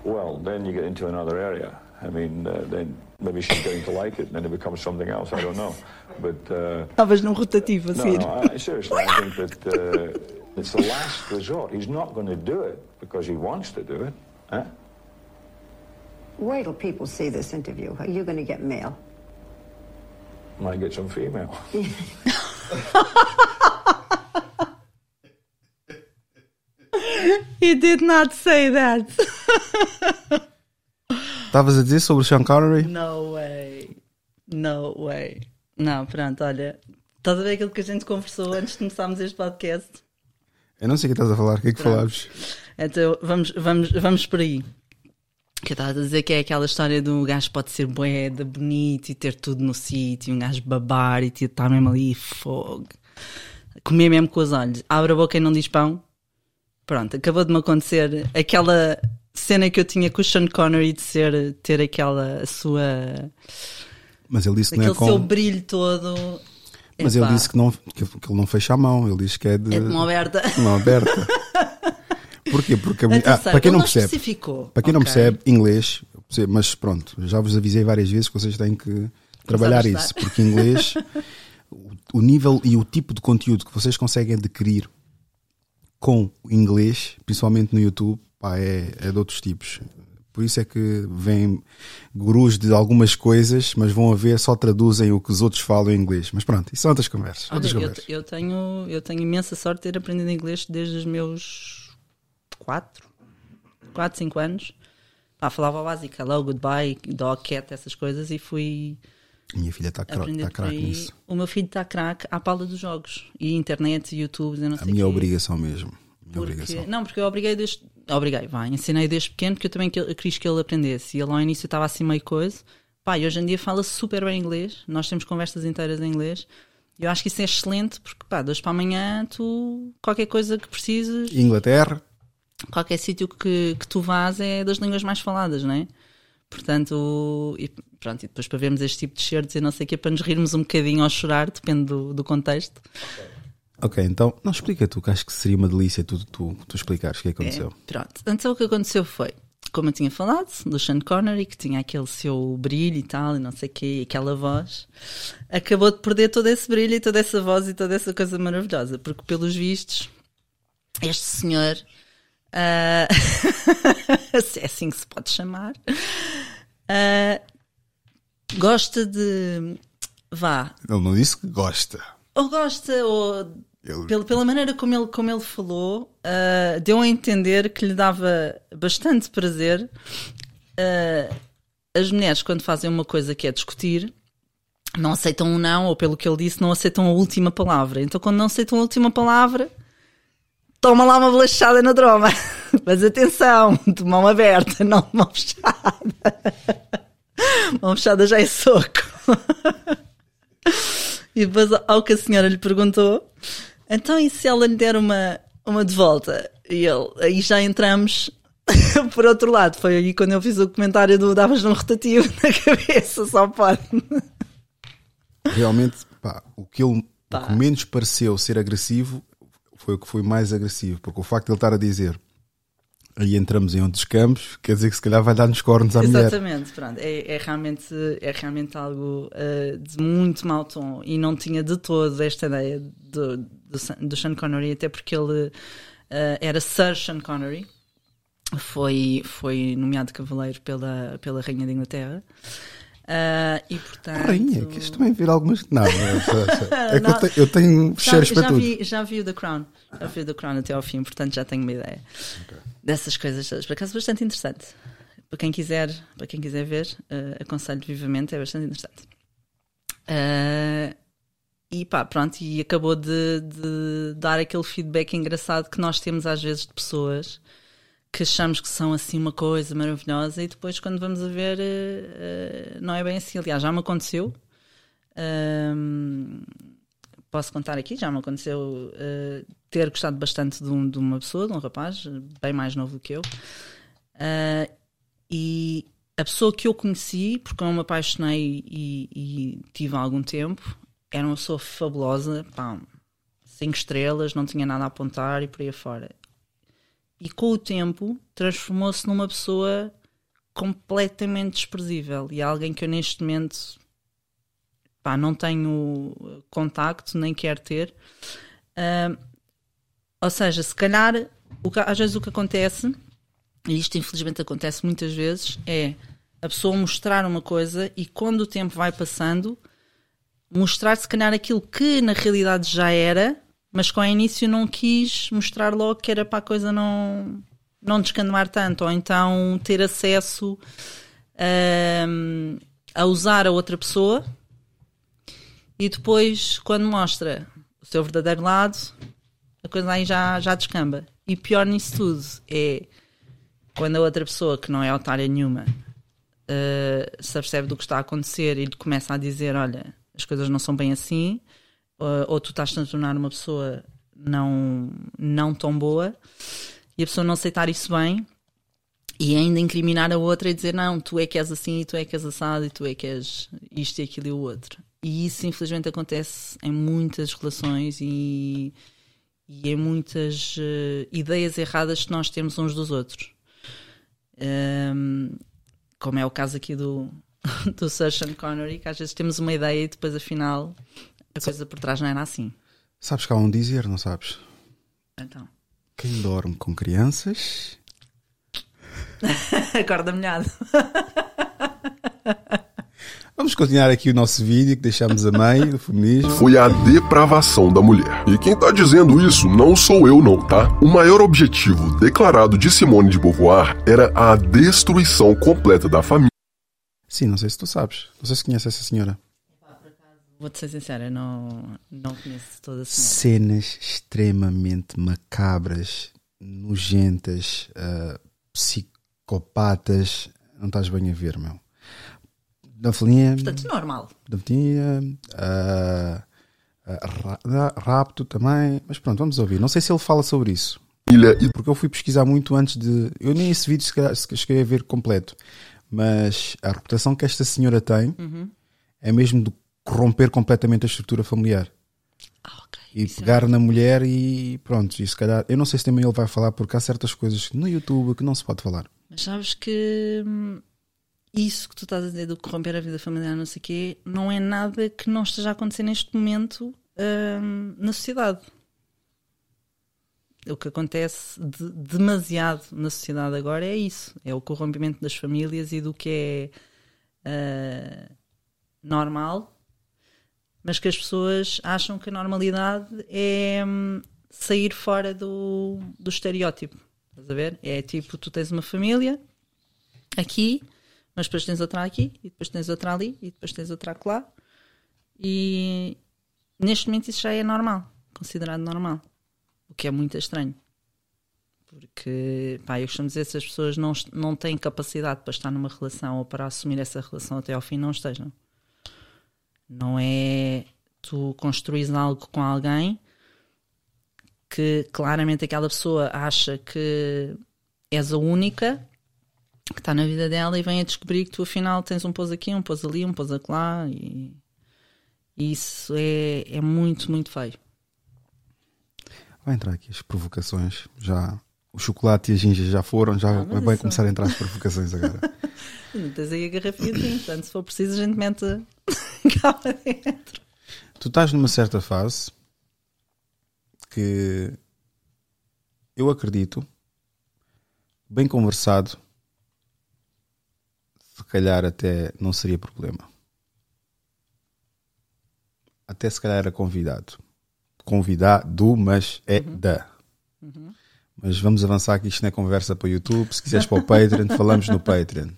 Well, then you get into another area. I mean, uh, then maybe she's going to like it, and then it becomes something else. I don't know. But uh, Estavas num rotativo, a no, seguir. no, I, seriously, I think that uh, it's the last resort. He's not going to do it because he wants to do it. Huh? Wait till people see this interview. Are you going to get mail? Might get some female. He did not say that. Estavas a dizer sobre o Sean Connery? No way. No way. Não, pronto, olha. Estás a ver aquilo que a gente conversou antes de começarmos este podcast? Eu não sei o que estás a falar. O que é que falámos? Então vamos, vamos, vamos por aí. Que eu estava a dizer que é aquela história do gajo pode ser boeda, bonito e ter tudo no sítio, um gajo babar e estar mesmo ali, fogo. Comer mesmo com os olhos. Abre a boca e não diz pão. Pronto, acabou de me acontecer aquela cena que eu tinha com o Sean Connery de ser, ter aquela sua. Mas ele disse que não é com. seu brilho todo. Mas Epá, ele disse que, não, que, ele não fecha a mão. Ele diz que é de. É de mão aberta. mão aberta. Porquê? Porque a mulher- ah, para quem não não percebe, especificou. para quem não Ok. percebe inglês, mas pronto, já vos avisei várias vezes que vocês têm que trabalhar isso, porque inglês, o- nível e o tipo de conteúdo que vocês conseguem adquirir com inglês, principalmente no YouTube, pá, é, é de outros tipos. Por isso é que vêm gurus de algumas coisas, mas vão a ver, só traduzem o que os outros falam em inglês. Mas pronto, isso são outras conversas. Olha, outras eu, conversas. eu tenho, eu tenho imensa sorte de ter aprendido inglês desde os meus 4, 4, 5 anos. Pá, falava o básico, hello, goodbye, dog, cat, essas coisas e fui Minha filha está cra- por craque nisso. O meu filho está craque à pala dos jogos e internet, YouTube, não A sei minha quê. obrigação mesmo. Minha Porque, obrigação. não, porque eu obriguei desde. Obriguei, vai, ensinei desde pequeno porque eu também que- quis que ele aprendesse. E ele ao início estava assim meio coisa. Pá, e hoje em dia fala super bem inglês. Nós temos conversas inteiras em inglês. E eu acho que isso é excelente porque, pá, de hoje para amanhã, tu, qualquer coisa que precises, Inglaterra, qualquer sítio que, que tu vás é das línguas mais faladas, não é? Portanto, e pronto, e depois para vermos este tipo de shirts e não sei o que, para nos rirmos um bocadinho ou chorar, depende do, do contexto. Ok, então, não explica tu, que acho que seria uma delícia tu, tu, tu explicares o que é que aconteceu. É, pronto. Então o que aconteceu foi, como eu tinha falado, do Sean Connery, que tinha aquele seu brilho e tal, e não sei o quê, aquela voz, acabou de perder todo esse brilho e toda essa voz e toda essa coisa maravilhosa, porque pelos vistos, este senhor, ah, se é assim que se pode chamar, ah, gosta de. Vá, Ele não disse que gosta. ou gosta, ou Ele- pela, pela maneira como ele, como ele falou, ah, deu a entender que lhe dava bastante prazer. as mulheres, quando fazem uma coisa que é discutir, não aceitam um não, ou pelo que ele disse, não aceitam a última palavra. Então, quando não aceitam a última palavra, toma lá uma bolachada na droma. Mas atenção, de mão aberta, não de mão fechada. Mão fechada já é soco. E depois, ao que a senhora lhe perguntou, então e se ela lhe der uma, uma de volta? E ele, aí já entramos por outro lado. Foi aí quando eu fiz o comentário do davas num rotativo na cabeça, só pode. Realmente, pá, o que ele Pá. o que menos pareceu ser agressivo foi o que foi mais agressivo, porque o facto de ele estar a dizer aí entramos em outros campos, quer dizer que se calhar vai dar-nos cornos à mulher. Exatamente, pronto. É, é realmente, é realmente algo eh, de muito mau tom e não tinha de todo esta ideia do, do, do Sean Connery, até porque ele eh, era Sir Sean Connery, foi, foi nomeado cavaleiro pela, pela Rainha de Inglaterra. Uh, e portanto. Rainha, queres também ver algumas. Não, é, é, é que eu tenho, eu tenho cheiros para já tudo. Vi, já vi o The Crown. Já vi o The Crown até ao fim, portanto já tenho uma ideia okay. dessas coisas todas. Por acaso, bastante interessante. Para quem quiser, para quem quiser ver, uh, aconselho vivamente, é bastante interessante. Uh, e pá, pronto, e acabou de, de, dar aquele feedback engraçado que nós temos às vezes de pessoas que achamos que são assim uma coisa maravilhosa e depois quando vamos a ver uh, não é bem assim. Aliás, já me aconteceu. Uh, posso contar aqui, já me aconteceu uh, ter gostado bastante de, um, de, uma pessoa, de um rapaz, bem mais novo do que eu. e a pessoa que eu conheci, porque eu me apaixonei e, e tive algum tempo, era uma pessoa fabulosa, pá, cinco estrelas, não tinha nada a apontar e por aí afora. E com o tempo transformou-se numa pessoa completamente desprezível e alguém que eu neste momento pá, não tenho contacto, nem quero ter. Uh, ou seja, se calhar, que, às vezes o que acontece, e isto infelizmente acontece muitas vezes, é a pessoa mostrar uma coisa e quando o tempo vai passando, mostrar se calhar aquilo que na realidade já era, mas com o início não quis mostrar logo que era para a coisa não, não descandemar tanto, ou então ter acesso um, a usar a outra pessoa e depois, quando mostra o seu verdadeiro lado, a coisa aí já, já descamba. E pior nisso tudo é quando a outra pessoa, que não é otária nenhuma, uh, se apercebe do que está a acontecer e lhe começa a dizer: Olha, as coisas não são bem assim, ou, ou tu estás a tornar uma pessoa não, não tão boa, e a pessoa não aceitar isso bem e ainda incriminar a outra e dizer não, tu é que és assim, e tu é que és assado, e tu é que és isto e aquilo e o outro. E isso infelizmente acontece em muitas relações e, e em muitas uh, ideias erradas que nós temos uns dos outros. Um, como é o caso aqui do, do Sean Connery, que às vezes temos uma ideia e depois afinal a coisa por trás não era assim. Sabes que há um dizer, não sabes? Então. Quem dorme com crianças. Acorda molhado. Vamos continuar aqui o nosso vídeo que deixamos a meio do feminismo. Foi a depravação da mulher. E quem tá dizendo isso não sou eu não, tá? O maior objetivo declarado de Simone de Beauvoir era a destruição completa da família Sim, não sei se tu sabes. Não sei se conheces essa senhora. Vou-te ser sincera, não, não conheço toda a senhora. Cenas extremamente macabras, nojentas, uh, psicopatas. Não estás bem a ver, meu. Da folhinha. Portanto, normal. Da folhinha. Uh, uh, rapto também. Mas pronto, vamos ouvir. Não sei se ele fala sobre isso. Porque eu fui pesquisar muito antes de. Eu nem esse vídeo cheguei a ver completo. Mas a reputação que esta senhora tem uhum. é mesmo de corromper completamente a estrutura familiar. Ah, okay. E Isso pegar é... na mulher e pronto, e se calhar, eu não sei se também ele vai falar, porque há certas coisas no YouTube que não se pode falar. Mas sabes que hum, isso que tu estás a dizer do corromper a vida familiar, não sei o quê, não é nada que não esteja a acontecer neste momento hum, na sociedade o que acontece de, demasiado na sociedade agora é isso: é o corrompimento das famílias e do que é uh, normal, mas que as pessoas acham que a normalidade é um, sair fora do, do estereótipo. Estás a ver? É tipo: tu tens uma família aqui, mas depois tens outra aqui, e depois tens outra ali, e depois tens outra lá. E neste momento isso já é normal, considerado normal o que é muito estranho. Porque, pá, eu costumo dizer se as pessoas não, não têm capacidade para estar numa relação ou para assumir essa relação até ao fim, não estejam. Não é tu construís algo com alguém que claramente aquela pessoa acha que és a única que está na vida dela e vem a descobrir que tu afinal tens um pôs aqui, um pôs ali, um pôs acolá e, isso é, é muito, muito feio. Vai entrar aqui as provocações. Já o chocolate e a ginja já foram, já ah, vai isso... começar a entrar as provocações agora. Tens aí a garrafinha, portanto, se for preciso, a gente mete cá dentro. Tu estás numa certa fase que eu acredito, bem conversado, calhar até não seria problema. Até se calhar era convidado. Convidado, mas é da. Mas vamos avançar que isto não é conversa para o YouTube. Se quiseres para o Patreon, falamos no Patreon.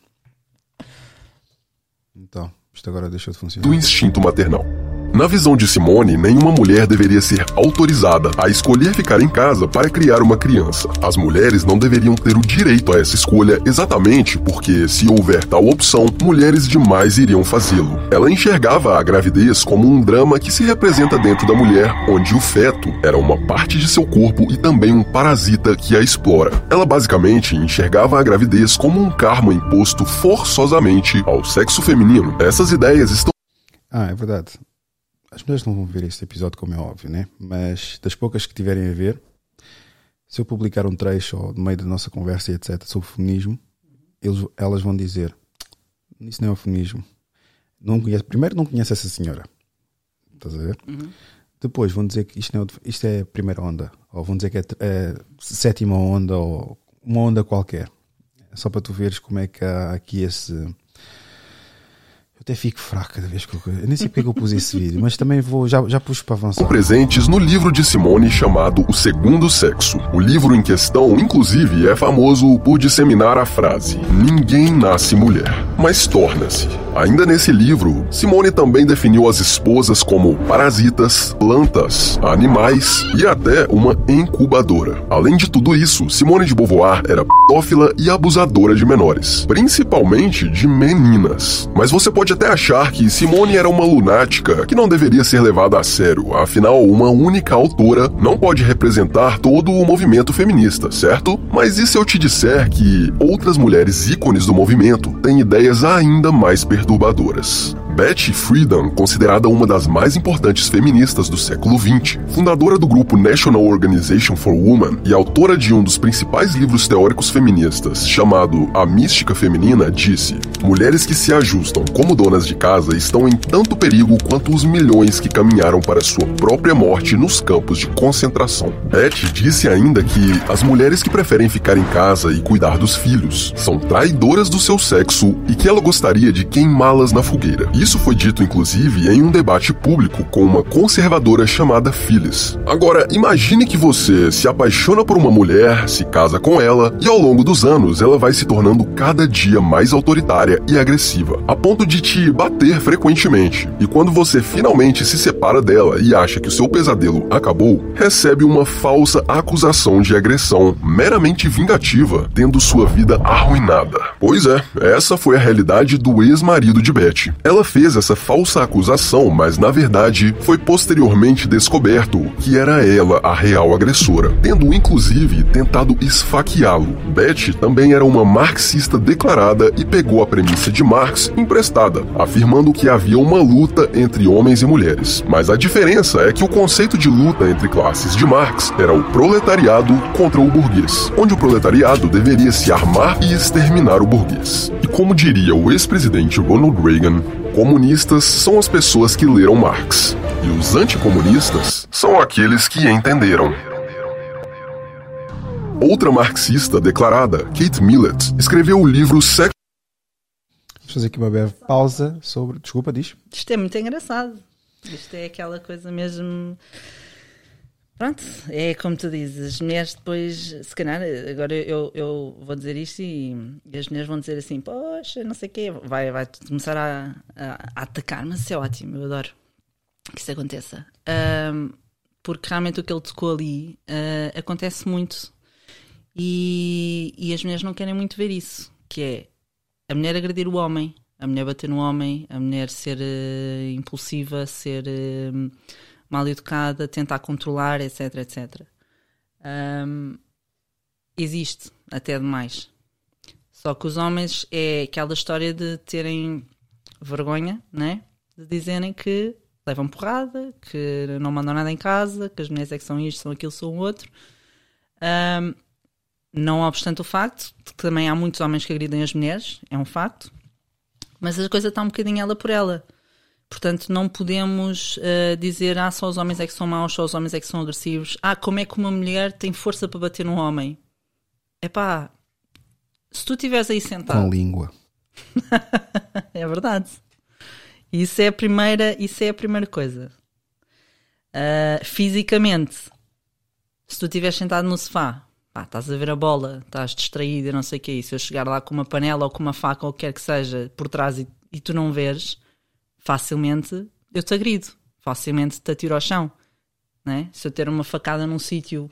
Então, isto agora deixou de funcionar. do instinto maternal. Na visão de Simone, nenhuma mulher deveria ser autorizada a escolher ficar em casa para criar uma criança. As mulheres não deveriam ter o direito a essa escolha exatamente porque, se houver tal opção, mulheres demais iriam fazê-lo. Ela enxergava a gravidez como um drama que se representa dentro da mulher, onde o feto era uma parte de seu corpo e também um parasita que a explora. Ela basicamente enxergava a gravidez como um karma imposto forçosamente ao sexo feminino. Essas ideias estão Ah, é verdade. As mulheres não vão ver este episódio, como é óbvio, né? Mas das poucas que tiverem a ver, se eu publicar um trecho ou no meio da nossa conversa etc. sobre feminismo, eles, elas vão dizer: Isso não é o feminismo. Não conhece, primeiro, não conhece essa senhora. Estás a ver? Depois vão dizer que isto, não é, isto é primeira onda. Ou vão dizer que é, é sétima onda ou uma onda qualquer. É só para tu veres como é que há aqui esse. Eu até fico fraco cada vez que eu. Eu nem sei porque é eu pus esse vídeo, mas também vou. Já, já puxo para avançar. presentes no livro de Simone chamado O Segundo Sexo. O livro em questão, inclusive, é famoso por disseminar a frase: Ninguém nasce mulher, mas torna-se. Ainda nesse livro, Simone também definiu as esposas como parasitas, plantas, animais e até uma incubadora. Além de tudo isso, Simone de Beauvoir era pedófila e abusadora de menores, principalmente de meninas. Mas você pode até achar que Simone era uma lunática que não deveria ser levada a sério, afinal, uma única autora não pode representar todo o movimento feminista, certo? Mas e se eu te disser que outras mulheres ícones do movimento têm ideias ainda mais perturbadoras? Betty Friedan, considerada uma das mais importantes feministas do século XX, fundadora do grupo National Organization for Women e autora de um dos principais livros teóricos feministas, chamado A Mística Feminina, disse: Mulheres que se ajustam como donas de casa estão em tanto perigo quanto os milhões que caminharam para sua própria morte nos campos de concentração. Betty disse ainda que as mulheres que preferem ficar em casa e cuidar dos filhos são traidoras do seu sexo e que ela gostaria de queimá-las na fogueira. Isso foi dito, inclusive, em um debate público com uma conservadora chamada Phyllis. Agora, imagine que você se apaixona por uma mulher, se casa com ela e ao longo dos anos ela vai se tornando cada dia mais autoritária e agressiva, a ponto de te bater frequentemente. E quando você finalmente se separa dela e acha que o seu pesadelo acabou, recebe uma falsa acusação de agressão meramente vingativa, tendo sua vida arruinada. Pois é, essa foi a realidade do ex-marido de Betty. Ela fez essa falsa acusação, mas na verdade foi posteriormente descoberto que era ela a real agressora, tendo inclusive tentado esfaqueá-lo. Betty também era uma marxista declarada e pegou a premissa de Marx emprestada, afirmando que havia uma luta entre homens e mulheres. Mas a diferença é que o conceito de luta entre classes de Marx era o proletariado contra o burguês, onde o proletariado deveria se armar e exterminar o burguês. E como diria o ex-presidente Ronald Reagan, comunistas são as pessoas que leram Marx, e os anticomunistas são aqueles que entenderam. Outra marxista declarada, Kate Millett, escreveu o livro Sexo Vamos fazer aqui uma breve pausa sobre. Desculpa, diz. Isto é muito engraçado. Isto é aquela coisa mesmo. Pronto, é como tu dizes, as mulheres depois, se calhar, agora eu, eu vou dizer isto e, e as mulheres vão dizer assim, poxa, não sei o quê, vai, vai começar a, a, a atacar, mas isso é ótimo, eu adoro que isso aconteça. Ahm, porque realmente o que ele tocou ali ah, acontece muito e, e as mulheres não querem muito ver isso, que é a mulher agredir o homem, a mulher bater no homem, a mulher ser eh, impulsiva, ser eh, mal educada, tentar controlar, etc, etc. Ahm, existe até demais. Só que os homens é aquela história de terem vergonha, né? De dizerem que levam porrada, que não mandam nada em casa, que as mulheres é que são isto, são aquilo, são o outro. Ahm, não obstante o facto de que também há muitos homens que agridem as mulheres, é um facto, mas a coisa está um bocadinho ela por ela. Portanto, não podemos eh, dizer ah, só os homens é que são maus, só os homens é que são agressivos. Ah, como é que uma mulher tem força para bater num homem? É pá, se tu estiveres aí Com sentado, língua. é verdade. Isso é a primeira, isso é a primeira coisa. Uh, fisicamente, se tu estiveres sentado no sofá, pá, estás a ver a bola, estás distraído e não sei o que é isso, eu chegar lá com uma panela ou com uma faca ou o que quer que seja por trás e, e tu não veres, facilmente eu te agrido, facilmente te atiro ao chão. Né? Se eu ter uma facada num sítio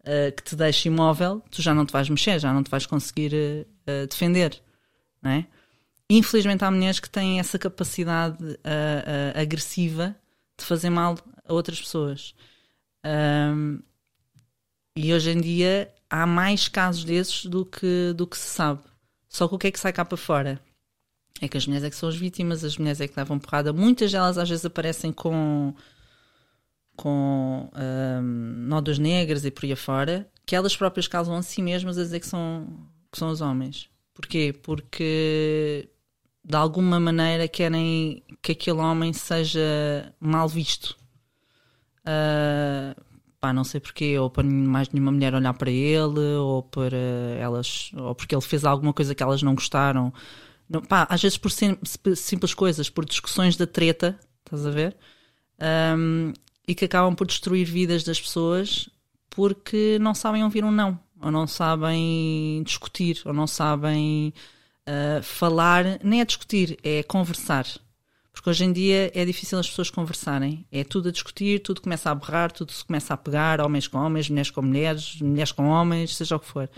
uh, que te deixe imóvel, tu já não te vais mexer, já não te vais conseguir uh, defender. Né? Infelizmente há mulheres que têm essa capacidade agressiva de fazer mal a outras pessoas. Um, e hoje em dia há mais casos desses do que, do que se sabe. Só que o que é que sai cá para fora? É que as mulheres é que são as vítimas, as mulheres é que levam porrada. Muitas delas às vezes aparecem com, com um, nódulos negras e por aí afora, que elas próprias causam a si mesmas a dizer que são, que são os homens. Porquê? Porque de alguma maneira querem que aquele homem seja mal visto. Uh, pá, não sei porquê, ou para mais nenhuma mulher olhar para ele, ou para elas, ou porque ele fez alguma coisa que elas não gostaram. Não, pá, às vezes por sim, simples coisas, por discussões da treta, estás a ver? Um, e que acabam por destruir vidas das pessoas porque não sabem ouvir um não, ou não sabem discutir, ou não sabem uh, falar, nem é discutir, é conversar. Porque hoje em dia é difícil as pessoas conversarem. É tudo a discutir, tudo começa a berrar, tudo se começa a pegar, homens com homens, mulheres com mulheres, mulheres com homens, seja o que for.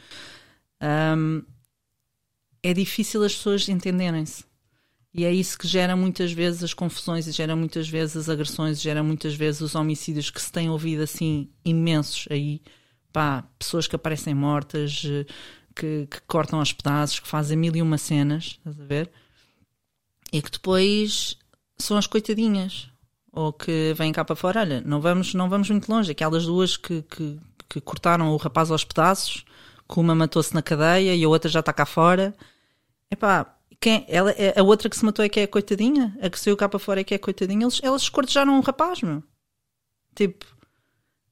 Um, é difícil as pessoas entenderem-se. E é isso que gera muitas vezes as confusões e gera muitas vezes as agressões, e gera muitas vezes os homicídios que se têm ouvido assim imensos aí. Pá, pessoas que aparecem mortas, eh, que, que cortam aos pedaços, que fazem mil e uma cenas, estás a ver? E que depois são as coitadinhas. Ou que vêm cá para fora, olha, não vamos, não vamos muito longe. Aquelas duas que, que, que cortaram o rapaz aos pedaços, que uma matou-se na cadeia e a outra já está cá fora. Epá, quem, ela, é, a outra que se matou é que é coitadinha, a que saiu cá para fora é que é coitadinha. Eles, elas escortejaram um rapaz, meu. Tipo,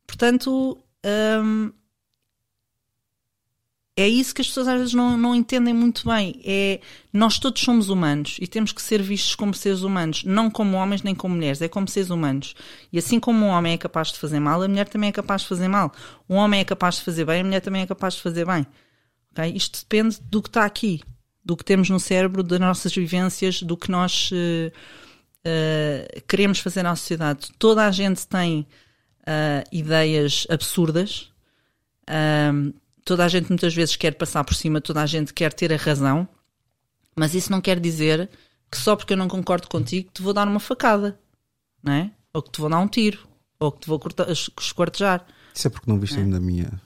portanto, hum, é isso que as pessoas às vezes não, não entendem muito bem. É nós todos somos humanos e temos que ser vistos como seres humanos, não como homens nem como mulheres, é como seres humanos. E assim como um homem é capaz de fazer mal, a mulher também é capaz de fazer mal. Um homem é capaz de fazer bem, a mulher também é capaz de fazer bem. Okay? Isto depende do que está aqui, do que temos no cérebro, das nossas vivências, do que nós uh, uh, queremos fazer na sociedade. Toda a gente tem uh, ideias absurdas toda a gente muitas vezes quer passar por cima, toda a gente quer ter a razão, mas isso não quer dizer que só porque eu não concordo contigo te vou dar uma facada, não é? Ou que te vou dar um tiro, ou que te vou cortar, esquartejar. Isso é porque não viste é? ainda a minha,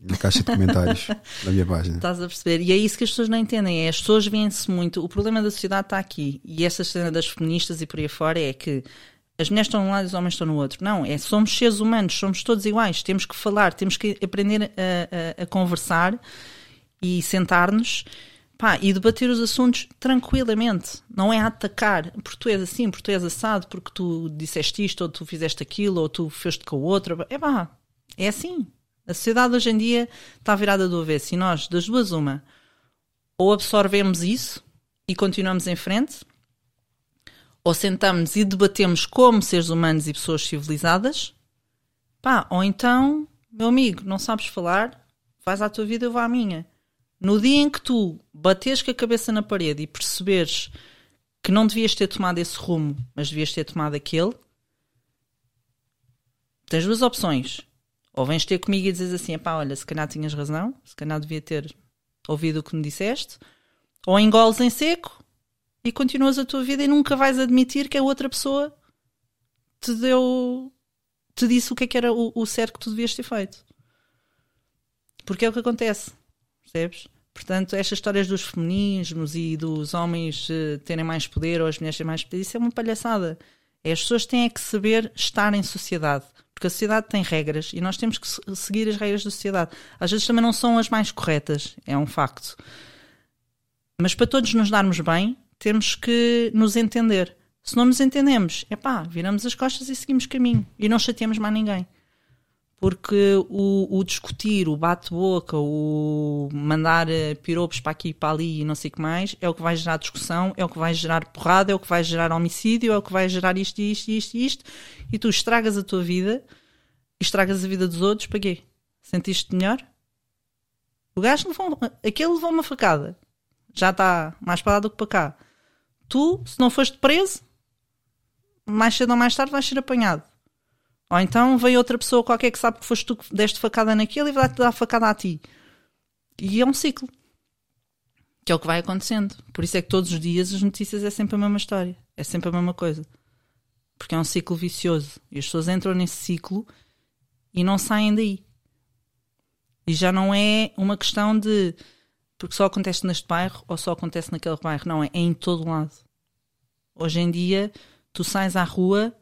na caixa de comentários da minha página. Estás a perceber? E é isso que as pessoas não entendem. É, as pessoas veem-se muito. O problema da sociedade está aqui. E essa cena das feministas e por aí fora é que as mulheres estão num lado e os homens estão no outro. Não, é somos seres humanos, somos todos iguais. Temos que falar, temos que aprender a, a, a conversar e sentar-nos e debater os assuntos tranquilamente. Não é atacar, porque tu és assim, porque tu és assado, porque tu disseste isto, ou tu fizeste aquilo, ou tu fez com o outro. É pá, é assim. A sociedade hoje em dia está virada do avesso e nós, das duas, uma, ou absorvemos isso e continuamos em frente, ou sentamos e debatemos como seres humanos e pessoas civilizadas, pá, ou então, meu amigo, não sabes falar, vais à tua vida, eu vou à minha. No dia em que tu bateres com a cabeça na parede e perceberes que não devias ter tomado esse rumo, mas devias ter tomado aquele, tens duas opções. Ou vens ter comigo e dizes assim: pá, olha, se calhar tinhas razão, se calhar devia ter ouvido o que me disseste, ou engoles em seco e continuas a tua vida e nunca vais admitir que a outra pessoa te deu. te disse o que é que era o, o certo que tu devias ter feito. Porque é o que acontece, percebes? Portanto, estas histórias dos feminismos e dos homens uh, terem mais poder ou as mulheres terem mais poder, isso é uma palhaçada. As pessoas têm é que saber estar em sociedade. Porque a sociedade tem regras e nós temos que seguir as regras da sociedade. Às vezes também não são as mais corretas, é um facto. Mas para todos nos darmos bem, temos que nos entender. Se não nos entendemos, é pá, viramos as costas e seguimos caminho e não chateamos mais ninguém. Porque o, o discutir, o bate-boca, o mandar eh, piropos para aqui e para ali e não sei o que mais, é o que vai gerar discussão, é o que vai gerar porrada, é o que vai gerar homicídio, é o que vai gerar isto, isto, isto, isto, e tu estragas a tua vida estragas a vida dos outros, para quê? Sentiste melhor? O gajo levou, aquele levou uma facada, já está mais para lá do que para cá. Tu, se não foste preso, mais cedo ou mais tarde vais ser apanhado. Ou então veio outra pessoa qualquer que sabe que foste tu que deste facada naquele e vai-te dar facada a ti. E é um ciclo. Que é o que vai acontecendo. Por isso é que todos os dias as notícias é sempre a mesma história. É sempre a mesma coisa. Porque é um ciclo vicioso. E as pessoas entram nesse ciclo e não saem daí. E já não é uma questão de porque só acontece neste bairro ou só acontece naquele bairro. Não, é, é em todo lado. Hoje em dia, tu sais à rua,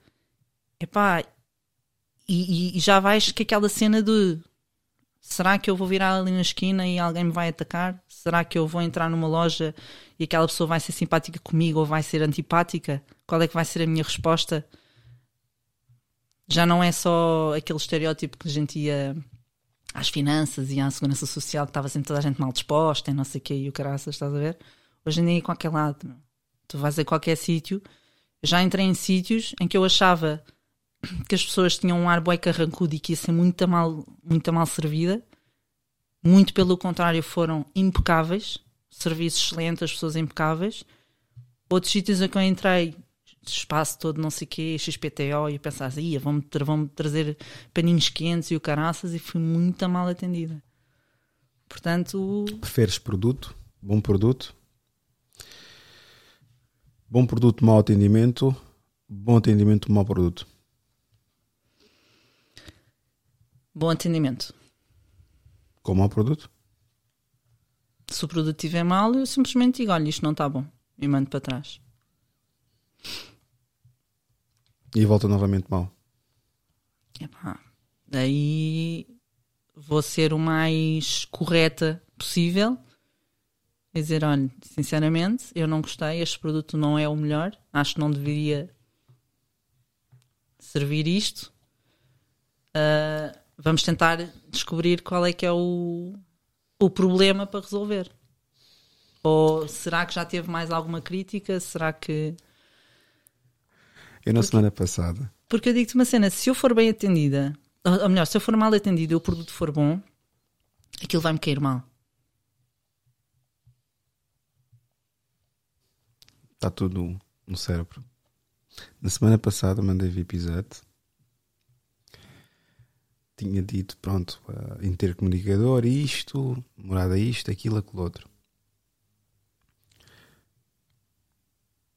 epá, e, e, já vais com aquela cena de será que eu vou virar ali na esquina e alguém me vai atacar? Será que eu vou entrar numa loja e aquela pessoa vai ser simpática comigo ou vai ser antipática? Qual é que vai ser a minha resposta? Já não é só aquele estereótipo que a gente ia às finanças e à segurança social que estava sempre toda a gente mal disposta e não sei o que e o caraças, estás a ver? Hoje em dia, em qualquer lado, tu vais a qualquer sítio. Já entrei em sítios em que eu achava que as pessoas tinham um ar bué carrancudo e que ia ser muito mal, muito mal servida. Muito pelo contrário, foram impecáveis. Serviços excelentes, as pessoas impecáveis. Outros sítios em que eu entrei, espaço todo, não sei o quê, XPTO, e eu ia, vão-me tra vão trazer paninhos quentes e o caraças, e fui muito mal atendida. Portanto. Preferes produto? Bom produto? Bom produto, mau atendimento? Bom atendimento, mau produto? Bom atendimento. Com mau produto? Se o produto estiver mal, eu simplesmente digo: olha, isto não está bom. E mando para trás. E volta novamente mal. Epá, daí vou ser o mais correta possível. E dizer: olha, sinceramente, eu não gostei, este produto não é o melhor. Acho que não deveria servir isto. Uh, vamos tentar descobrir qual é que é o, o problema para resolver. Ou será que já teve mais alguma crítica? Será que. Eu na porque, semana passada. Porque eu digo-te uma cena: se eu for bem atendida, ou melhor, se eu for mal atendida e o produto for bom, aquilo vai-me cair mal. Está tudo no cérebro. Na semana passada mandei VIP tinha dito, pronto, uh, intercomunicador, isto, morada isto, aquilo, aquilo outro.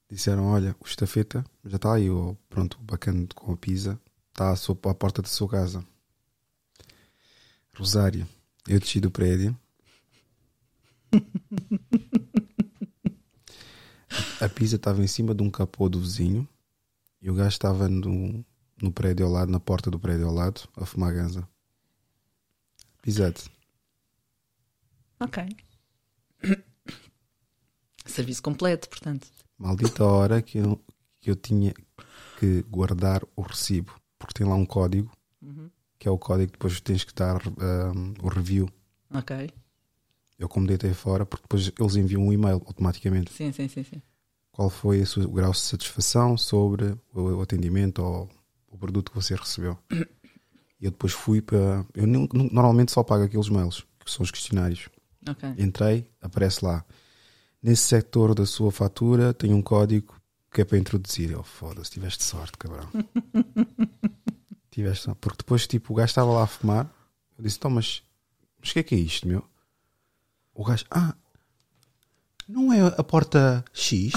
Disseram, olha, o estafeta já está aí, oh, pronto, bacana com a pizza, está à, sua, à porta da sua casa. Rosário, eu desci do prédio. a pizza estava em cima de um capô do vizinho e o gajo estava no, no prédio ao lado, na porta do prédio ao lado, a fumar ganza. Pisado. Ok. Serviço completo, portanto. Maldita hora que eu, que eu tinha que guardar o recibo, porque tem lá um código, uhum. que é o código que depois tens que dar um, o review. Ok. Eu como deitei fora, porque depois eles enviam um e-mail automaticamente. Sim, sim, sim, sim. Qual foi o grau de satisfação sobre o atendimento ou o produto que você recebeu. E eu depois fui para. Eu normalmente só pago aqueles mails, que são os questionários. Okay. Entrei, aparece lá. Nesse setor da sua fatura tem um código que é para introduzir. Eu, foda-se, tiveste sorte, cabrão. tiveste sorte. Porque depois, tipo, o gajo estava lá a fumar. Eu disse, então, mas, mas o que é que é isto, meu? O gajo, ah, não é a porta X?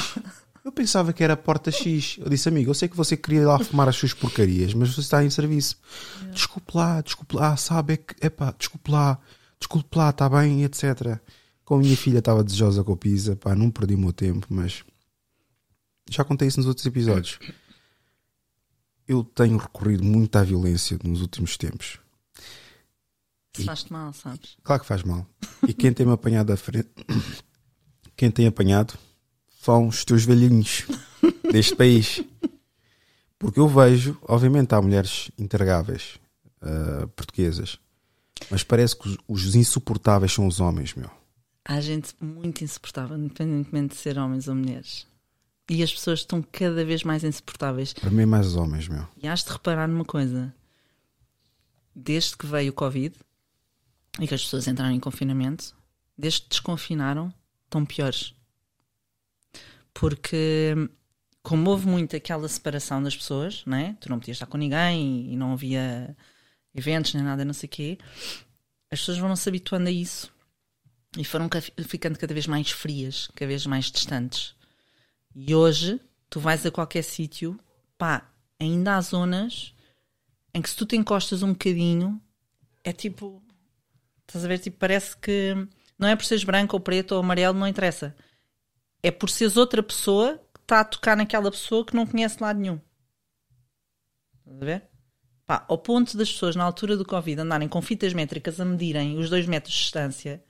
Eu pensava que era a porta X. Eu disse, amigo, eu sei que você queria ir lá fumar as suas porcarias, mas você está em serviço. Yeah. Desculpe lá, desculpe lá, sabe? É que, epá, desculpe lá, desculpe lá, está bem, etc. Como a minha filha estava desejosa com a pizza, pá, não perdi o meu tempo, mas já contei isso nos outros episódios. Eu tenho recorrido muito à violência nos últimos tempos. Faz-te mal, sabes? Claro que faz mal. E quem tem-me apanhado à frente. Quem tem apanhado são os teus velhinhos deste país. Porque eu vejo, obviamente, há mulheres intergáveis, uh, portuguesas. Mas parece que os, os insuportáveis são os homens, meu. Há gente muito insuportável, independentemente de ser homens ou mulheres. E as pessoas estão cada vez mais insuportáveis. Para mim, é mais os homens, meu. E has de reparar numa coisa: desde que veio o Covid e que as pessoas entraram em confinamento, desde que desconfinaram, estão piores. Porque, como houve muito aquela separação das pessoas, né? tu não podias estar com ninguém e não havia eventos nem nada, não sei o quê, as pessoas vão se habituando a isso e foram ficando cada vez mais frias, cada vez mais distantes. E hoje, tu vais a qualquer sítio, pá, ainda há zonas em que se tu te encostas um bocadinho, é tipo. Estás a ver? Tipo, parece que não é por seres branco ou preto ou amarelo, não interessa. É por seres outra pessoa que está a tocar naquela pessoa que não conhece lado nenhum. Estás a ver? Pá, ao ponto das pessoas, na altura do Covid, andarem com fitas métricas a medirem os dois metros de distância.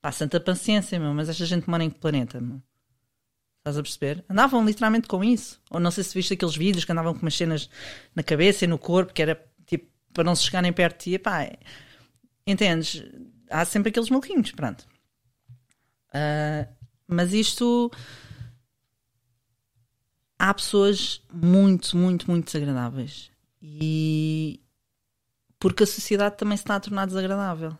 Pá, santa paciência, meu, mas esta gente mora em que planeta, meu? Estás a perceber? Andavam literalmente com isso. Ou não sei se viste aqueles vídeos que andavam com umas cenas na cabeça e no corpo, que era tipo para não se chegarem perto de ti. Epá, entendes? Há sempre aqueles maluquinhos, pronto. Uh, mas isto. Há pessoas muito, muito, muito desagradáveis. E. Porque a sociedade também se está a tornar desagradável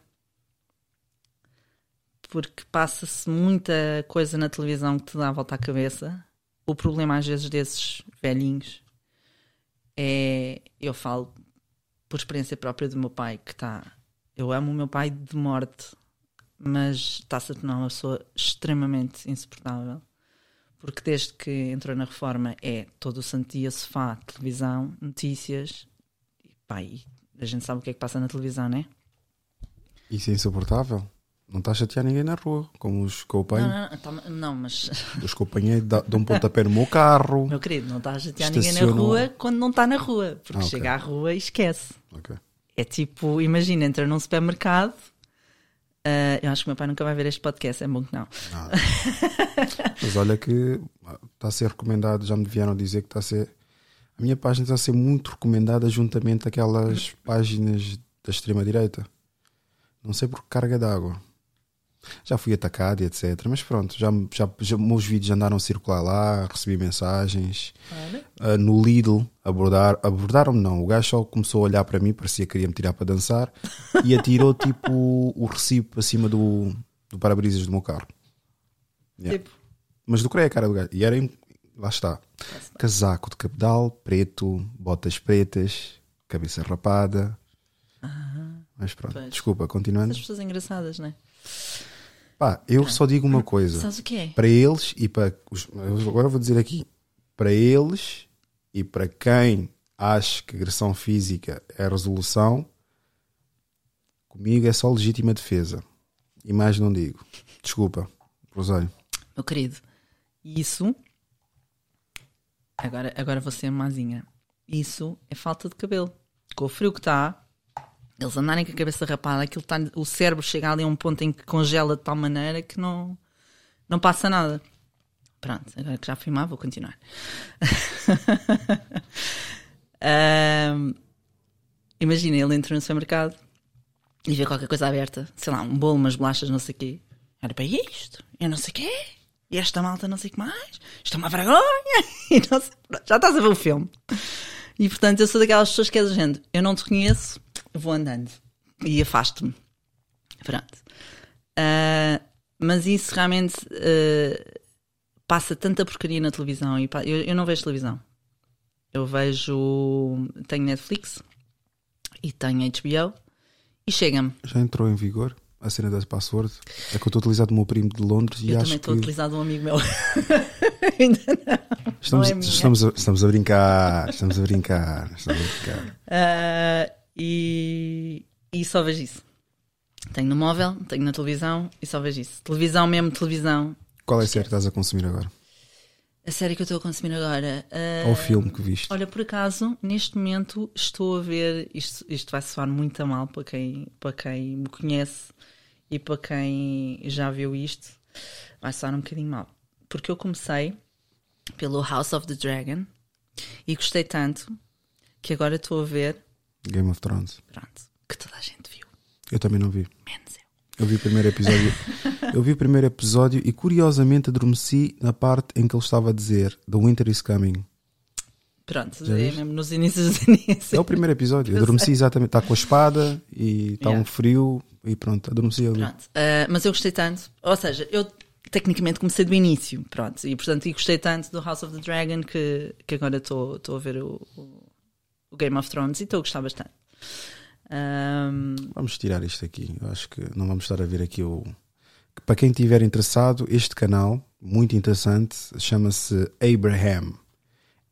porque passa-se muita coisa na televisão que te dá a volta à cabeça. O problema, às vezes, desses velhinhos é. Eu falo por experiência própria do meu pai, que está. Eu amo o meu pai de morte, mas está-se a tornar uma pessoa extremamente insuportável. Porque desde que entrou na reforma é todo o santo dia sofá, televisão, notícias. E, pá, e a gente sabe o que é que passa na televisão, não é? Isso é insuportável? Não está a chatear ninguém na rua, como os que eu apanho. Não, não, tá, não mas. Os que eu apanhei dão um pontapé no meu carro. Meu querido, não está a chatear ninguém na rua quando não está na rua. Porque ah, okay. chega à rua e esquece. Okay. É tipo, imagina, entra num supermercado. Uh, eu acho que meu pai nunca vai ver este podcast, é bom que não. Ah. mas olha que está a ser recomendado, já me vieram dizer que está a ser. A minha página está a ser muito recomendada juntamente aquelas páginas da extrema-direita. Não sei por carga d'água já fui atacado e etc. Mas pronto, já, já, já meus vídeos andaram a circular lá, recebi mensagens. Uh, no Lidl abordar, abordaram-me não. O gajo só começou a olhar para mim, parecia que queria me tirar para dançar e atirou tipo o recibo acima do, do para-brisas do meu carro. Yeah. Tipo. Mas decorei a cara do gajo. E era, lá está, casaco de cabedal, preto, botas pretas, cabeça rapada. Mas pronto, pois. desculpa, continuando. Essas pessoas engraçadas, não é? Pá, eu só digo uma coisa. Sabes o que é? Para eles e para. Os, agora vou dizer aqui. Para eles e para quem acha que agressão física é resolução, comigo é só legítima defesa. E mais não digo. Desculpa, Rosário. Meu querido, isso. Agora, agora vou ser mazinha. Isso é falta de cabelo. Com o frio que está, eles andarem com a cabeça rapada, aquilo tá, o cérebro chega ali a um ponto em que congela de tal maneira que não, não passa nada. Pronto, agora que já fui má, vou continuar. um, imagina, ele entra no supermercado e vê qualquer coisa aberta, sei lá, um bolo, umas bolachas, não sei o quê. Olha para isto, eu não sei o quê, e esta malta não sei o que mais, isto é uma vergonha, e não sei, já estás a ver o filme. E portanto, eu sou daquelas pessoas que é do género, eu não te conheço, vou andando e afasto-me. Pronto. Uh, mas isso realmente uh, passa tanta porcaria na televisão. E eu, eu não vejo televisão. Eu vejo. Tenho Netflix e tenho HBO e chega-me. Já entrou em vigor? a cena das passwords. É que eu estou a utilizar do meu primo de Londres e eu acho também estou que... a utilizar de um amigo meu. Ainda não. Estamos, não é estamos, a, estamos a brincar, estamos a brincar, estamos a brincar. Uh, e, e só vejo isso. Tenho no móvel, tenho na televisão e só vejo isso. Televisão mesmo, televisão. Qual é a série que estás a consumir agora? A série que eu estou a consumir agora. Uh, Ou o filme que viste? Olha, por acaso, neste momento estou a ver. Isto, isto vai soar muito a mal para quem, para quem me conhece e para quem já viu isto. Vai soar um bocadinho mal. Porque eu comecei pelo House of the Dragon e gostei tanto que agora estou a ver Game of Thrones. Pronto. Que toda a gente viu. Eu também não vi. Menos eu. Eu vi o primeiro episódio. eu vi o primeiro episódio e curiosamente adormeci na parte em que ele estava a dizer The Winter is Coming. Pronto, é mesmo nos inícios dos inícios. É o primeiro episódio. Eu adormeci exatamente. Está com a espada e está Yeah. um frio e pronto, adormeci ali. Pronto. Ah, mas eu gostei tanto. Ou seja, eu tecnicamente comecei do início. Pronto. E portanto e gostei tanto do House of the Dragon que, que agora estou estou a ver o, o- o Game of Thrones e estou a gostar bastante. Ahm, Vamos tirar isto aqui. Eu acho que não vamos estar a ver aqui o. Para quem estiver interessado, este canal, muito interessante, chama-se Abraham.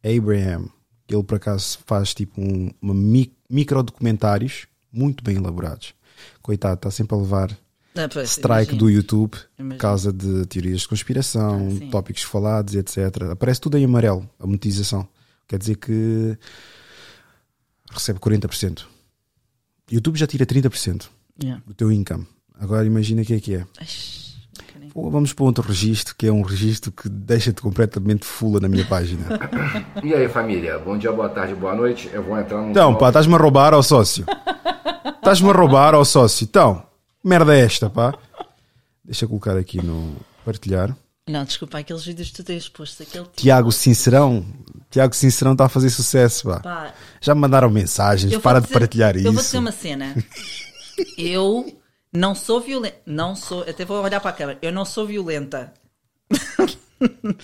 Abraham. Ele por acaso faz tipo um, uma mi, micro documentários muito bem elaborados. Coitado, está sempre a levar ah, pois, strike imagino. do YouTube por Imagino. causa de teorias de conspiração, Ah, tópicos falados, etc. Aparece tudo em amarelo, a monetização. Quer dizer que recebe 40%. YouTube já tira 30% Yeah. do teu income. Agora imagina o que é que é. Pô, Vamos para outro registro, que é um registro que deixa-te completamente fula na minha página. E aí, família? Bom dia, boa tarde, boa noite. Eu vou entrar no. Então, pá, estás-me a roubar ao sócio. Estás-me a roubar ao sócio. Então, merda é esta, pá. Deixa eu colocar aqui no partilhar. Não, desculpa, aqueles vídeos que tu tens posto, aquele tipo, Tiago Sincerão. Tiago Sincerão está a fazer sucesso, pá. pá, Já me mandaram mensagens, eu vou para de dizer- partilhar Eu vou isso. dizer uma cena. Eu não sou violenta. Não sou. Até vou olhar para a câmera. Eu não sou violenta.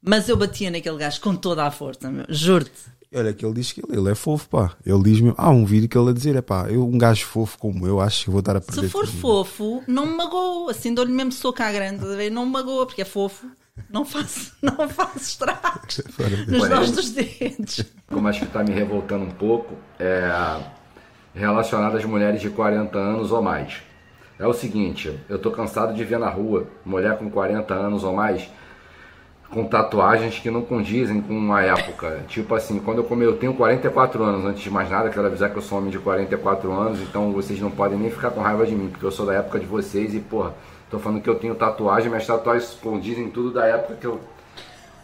Mas eu batia naquele gajo com toda a força, meu. Juro-te. Olha que ele diz que ele, ele é fofo, pá. Ele diz-me, há um vídeo que ele a dizer, é pá, eu, um gajo fofo como eu, acho que vou dar a perder. Se for tudo." fofo, não me magoa. Assim, dou-lhe mesmo soco à grande. Não me magoa, porque é fofo. Não faço, não faço estragos nos nós dos dedos. Como acho que está me revoltando um pouco, é relacionado às mulheres de 40 anos ou mais. É o seguinte, eu tô cansado de ver na rua mulher com 40 anos ou mais com tatuagens que não condizem com a época. Tipo assim, quando eu come, eu tenho 44 anos, antes de mais nada, quero avisar que eu sou homem de 44 anos, então vocês não podem nem ficar com raiva de mim, porque eu sou da época de vocês e, porra, tô falando que eu tenho tatuagem, minhas tatuagens condizem tudo da época que eu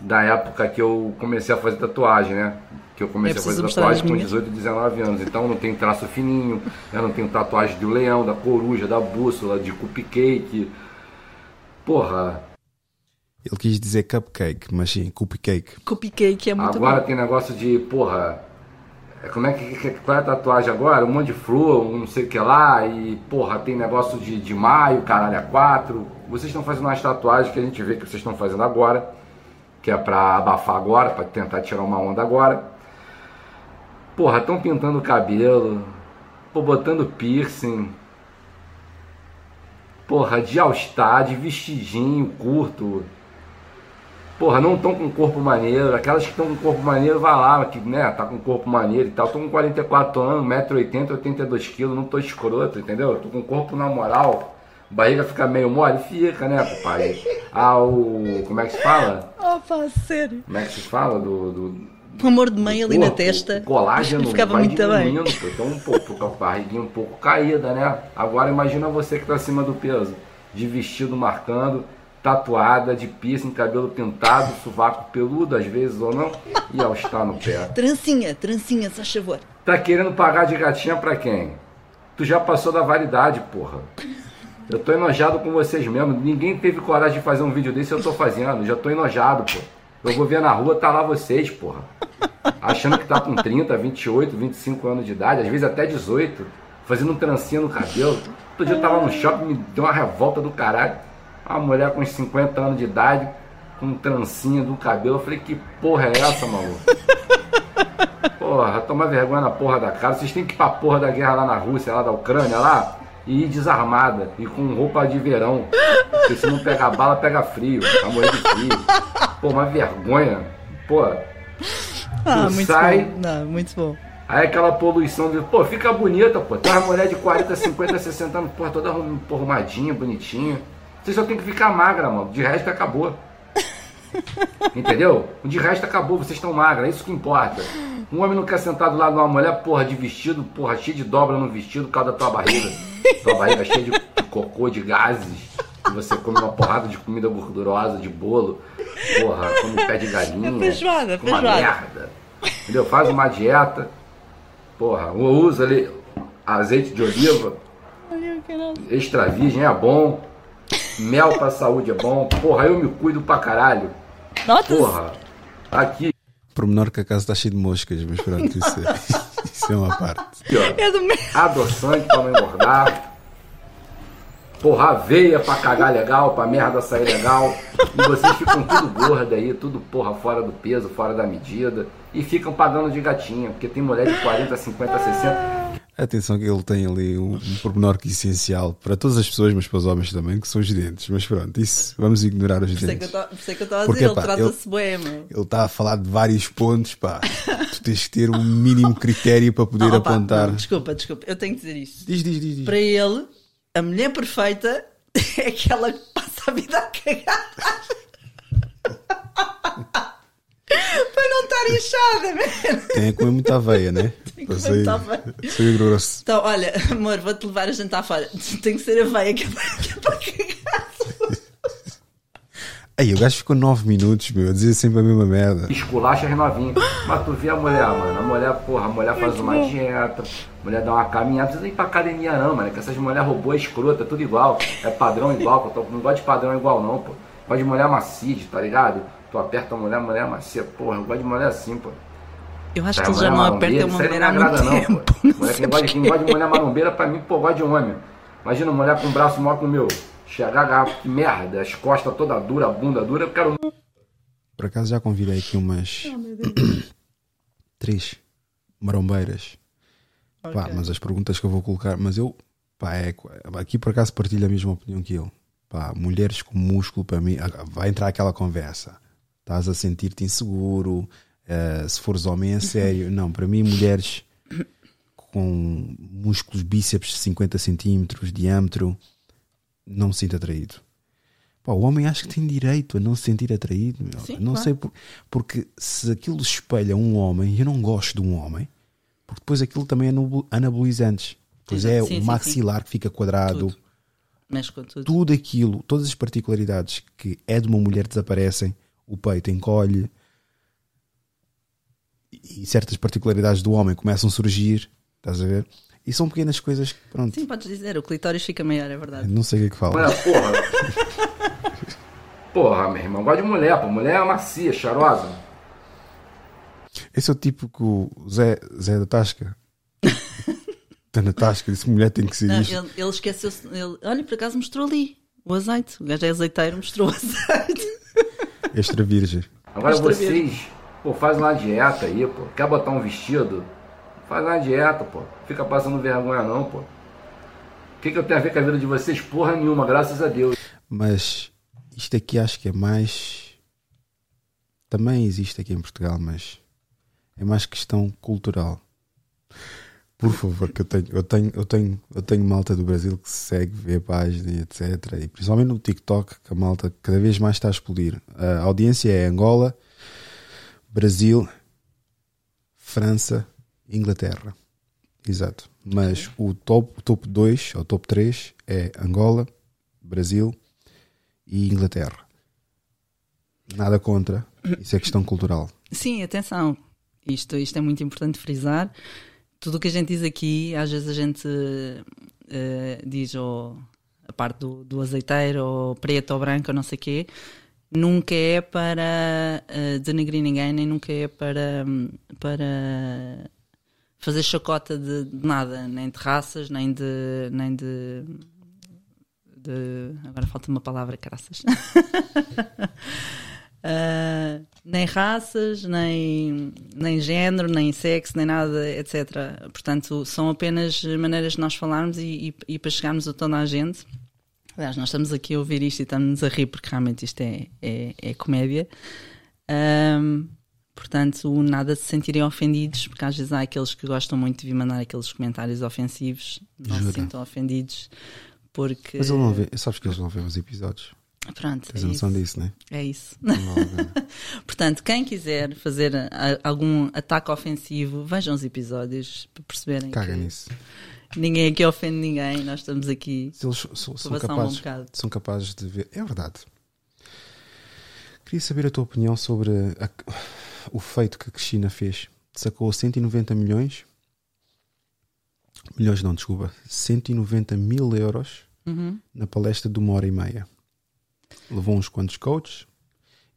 da época que eu comecei a fazer tatuagem, né? Que eu comecei É a fazer tatuagem com minhas? 18, 19 anos. Então eu não tenho traço fininho, eu não tenho tatuagem do leão, da coruja, da bússola, de cupcake. Porra, Ele quis dizer cupcake, mas sim, cupcake. Cupcake é muito agora bom. tem negócio de, porra, como é que, qual é a tatuagem agora? Um monte de flor, um não sei o que lá, e porra, tem negócio de, de maio, caralho, a quatro. Vocês estão fazendo umas tatuagens que a gente vê que vocês estão fazendo agora, que é pra abafar agora, pra tentar tirar uma onda agora. Porra, estão pintando o cabelo, pô, botando piercing. Porra, de all-star, de vestidinho curto. Porra, não estão com corpo maneiro. Aquelas que estão com corpo maneiro, vai lá, que né, tá com corpo maneiro e tal. Tô com 44 anos, 1,80m, 82kg, não tô escroto, entendeu? Tô com corpo na moral. Barriga fica meio mole, fica, né, papai? Ah, o. Como é que se fala? Oh, pá, sério. Como é que se fala? Do. do Um amor de mãe ali na corpo, testa. O colágeno Ficava muito bem. pô. Então, um pouco, com a barriguinha um pouco caída, né? Agora imagina você que tá acima do peso. De vestido marcando, tatuada, de piercing, cabelo pintado, sovaco peludo, às vezes ou não, e ao estar no pé. Trancinha, trancinha, só favor. Tá querendo pagar de gatinha pra quem? Tu já passou da validade, porra. Eu tô enojado com vocês mesmo. Ninguém teve coragem de fazer um vídeo desse, eu tô fazendo. Já tô enojado, pô. Eu vou ver na rua, tá lá vocês, porra. Achando que tá com 30, 28, 25 anos de idade, às vezes até 18, fazendo um trancinha no cabelo. Outro dia eu tava no shopping, me deu uma revolta do caralho. Uma mulher com uns 50 anos de idade, com um trancinha do cabelo. Eu falei, que porra é essa, maluco? Porra, toma vergonha na porra da cara. Vocês têm que ir pra porra da guerra lá na Rússia, lá da Ucrânia, lá, e ir desarmada e com roupa de verão. Porque se não pegar bala, pega frio. Vai morrer de frio. Pô, uma vergonha. Pô, Ah, muito sai- bom. Não, muito bom. aí aquela poluição de. Pô, fica bonita, pô. Tem uma mulher de 40, 50, 60 anos, porra, toda arrum- pô, arrumadinha, bonitinha. Você só tem que ficar magra, mano. De resto acabou. Entendeu? De resto acabou, vocês estão magras, é isso que importa. Um homem não quer sentar do lado de uma mulher, porra, de vestido, porra, cheio de dobra no vestido por causa da tua barriga. Tua barriga cheia de, cocô, de gases. E você come uma porrada de comida gordurosa, de bolo. Porra, come pé de galinha. Feijoada, uma feijoada. merda. Entendeu? Faz uma dieta. Porra, uso ali azeite de oliva, extra virgem é bom, mel pra saúde é bom. Porra, eu me cuido pra caralho. Notas? Porra, aqui, Pormenor que a casa está cheia de moscas, mas pronto, isso é, isso é uma parte. ó. É do mesmo. adoçante pra não engordar. Porra, aveia pra cagar legal, pra merda sair legal. E vocês ficam tudo gorda aí, tudo porra fora do peso, fora da medida. E ficam pagando de gatinha, porque tem mulher de 40, 50, 60. Atenção que ele tem ali um, um pormenor que é essencial para todas as pessoas, mas para os homens também, que são os dentes. Mas pronto, isso vamos ignorar os Por é dentes. por isso é que eu estava a Porque, dizer, ele trata-se meu. Ele está a falar de vários pontos, pá. Tu tens que ter um mínimo critério para poder Não, opa, apontar. não, desculpa, desculpa, eu tenho que dizer isto. Diz, diz, diz, diz. Para ele, a mulher perfeita é aquela que passa a vida a cagar. Para não estar inchada, man. Tem a comer muita aveia, né? Tem que comer muita aveia. sair grosso. Então, olha, amor, vou-te levar a jantar fora. Tem que ser a veia que é para, que é para cagar. Aí, o gajo ficou 9 minutos, meu, a dizer sempre a mesma merda. esculacha as novinhas. Mas tu vê a mulher, mano. A mulher, porra, a mulher faz uma dieta, a mulher dá uma caminhada. Não precisa ir pra academia, não, mano. Que essas mulheres robô escrota, tudo igual. É padrão igual. Não gosto de padrão igual, não, pô. Gosto de mulher macia, tá ligado? Tu aperta a mulher, a mulher macia. Porra, eu gosto de mulher assim, pô. Eu acho É, que ele já não aperta uma aí mulher não há muito não, tempo. pô. Não Mulher, quem, gosta, quem gosta de mulher marombeira, pra mim, pô, gosta de homem. Imagina mulher com o braço maior que o meu. Chegar, agarrar, que merda, as costas toda dura, a bunda dura, eu quero Por acaso já convidei aqui umas. Três marombeiras. Pá, mas as perguntas que eu vou colocar. Mas eu. Pá, é, aqui por acaso partilho a mesma opinião que ele. Pá, mulheres com músculo para mim. Vai entrar aquela conversa. Estás a sentir-te inseguro. eh, se fores homem é sério. Não, para mim, mulheres com músculos bíceps de 50 centímetros, diâmetro, não me sinto atraído. Pá, o homem acho que tem direito a não se sentir atraído. Sim, não claro. sei por- porque se aquilo espelha um homem, e eu não gosto de um homem, porque depois aquilo também é anabolizantes. Pois é, Sim, sim, o sim. maxilar que fica quadrado, Tudo. Tudo. tudo aquilo, todas as particularidades que é de uma mulher desaparecem, o peito encolhe e certas particularidades do homem começam a surgir, estás a ver? E são pequenas coisas que, pronto, Sim, podes dizer, o clitóris fica maior, é verdade. não sei o que é que fala. Porra. porra, meu irmão, gosta de mulher, pô. Mulher é macia, cheirosa. Esse é o tipo que o Zé, Zé da Tasca. Está na Tasca, disse mulher tem que ser Não, isto. ele, ele esqueceu-se. Ele, olha, por acaso mostrou ali o azeite. O gajo é azeiteiro, mostrou o azeite. Extra virgem. Agora Extra vocês, pô, faz uma dieta aí, pô. Quer botar um vestido? Faz uma dieta, pô. Fica passando vergonha não, pô. O que, que eu tenho a ver com a vida de vocês? Porra nenhuma, graças a Deus. Mas isto aqui acho que é mais. Também existe aqui em Portugal, mas é mais questão cultural. Por favor, que eu tenho, eu tenho, eu tenho, eu tenho malta do Brasil que segue, vê a página e etc. E principalmente no TikTok, que a malta cada vez mais está a explodir. A audiência é Angola, Brasil, França, Inglaterra. Exato. Mas o top, top 2 ou top 3 é Angola, Brasil e Inglaterra. Nada contra. Isso é questão cultural. Sim, atenção. Isto, isto é muito importante frisar. Tudo o que a gente diz aqui, às vezes a gente eh, diz ou a parte do, do azeiteiro, ou preto ou branco, ou não sei o quê, nunca é para eh, denegrir ninguém, nem nunca é para, para fazer chacota de, de nada, nem de raças, nem de. Nem de, de agora falta uma palavra, caraças. Uh, nem raças, nem, nem género, nem sexo, nem nada, etc. Portanto, são apenas maneiras de nós falarmos e, e, e para chegarmos a toda a gente. Aliás, nós estamos aqui a ouvir isto e estamos a rir porque realmente isto é, é, é comédia. Um, portanto, nada se sentirem ofendidos, porque às vezes há aqueles que gostam muito de vir mandar aqueles comentários ofensivos, não se Jura? sintam ofendidos, porque. Mas ele não vê, sabes que eles não vêem os episódios. Pronto, Tens é noção isso. disso, né? É isso. Não vale a pena. Portanto, quem quiser fazer a- algum ataque ofensivo, vejam os episódios para perceberem Caga nisso. ninguém aqui ofende ninguém, nós estamos aqui. Se eles são, um capazes, bocado. são capazes de ver. É verdade. Queria saber a tua opinião sobre a- o feito que a Cristina fez. Sacou 190 milhões milhões não, desculpa, 190 mil euros Uhum. na palestra de uma hora e meia. Levou uns quantos coaches,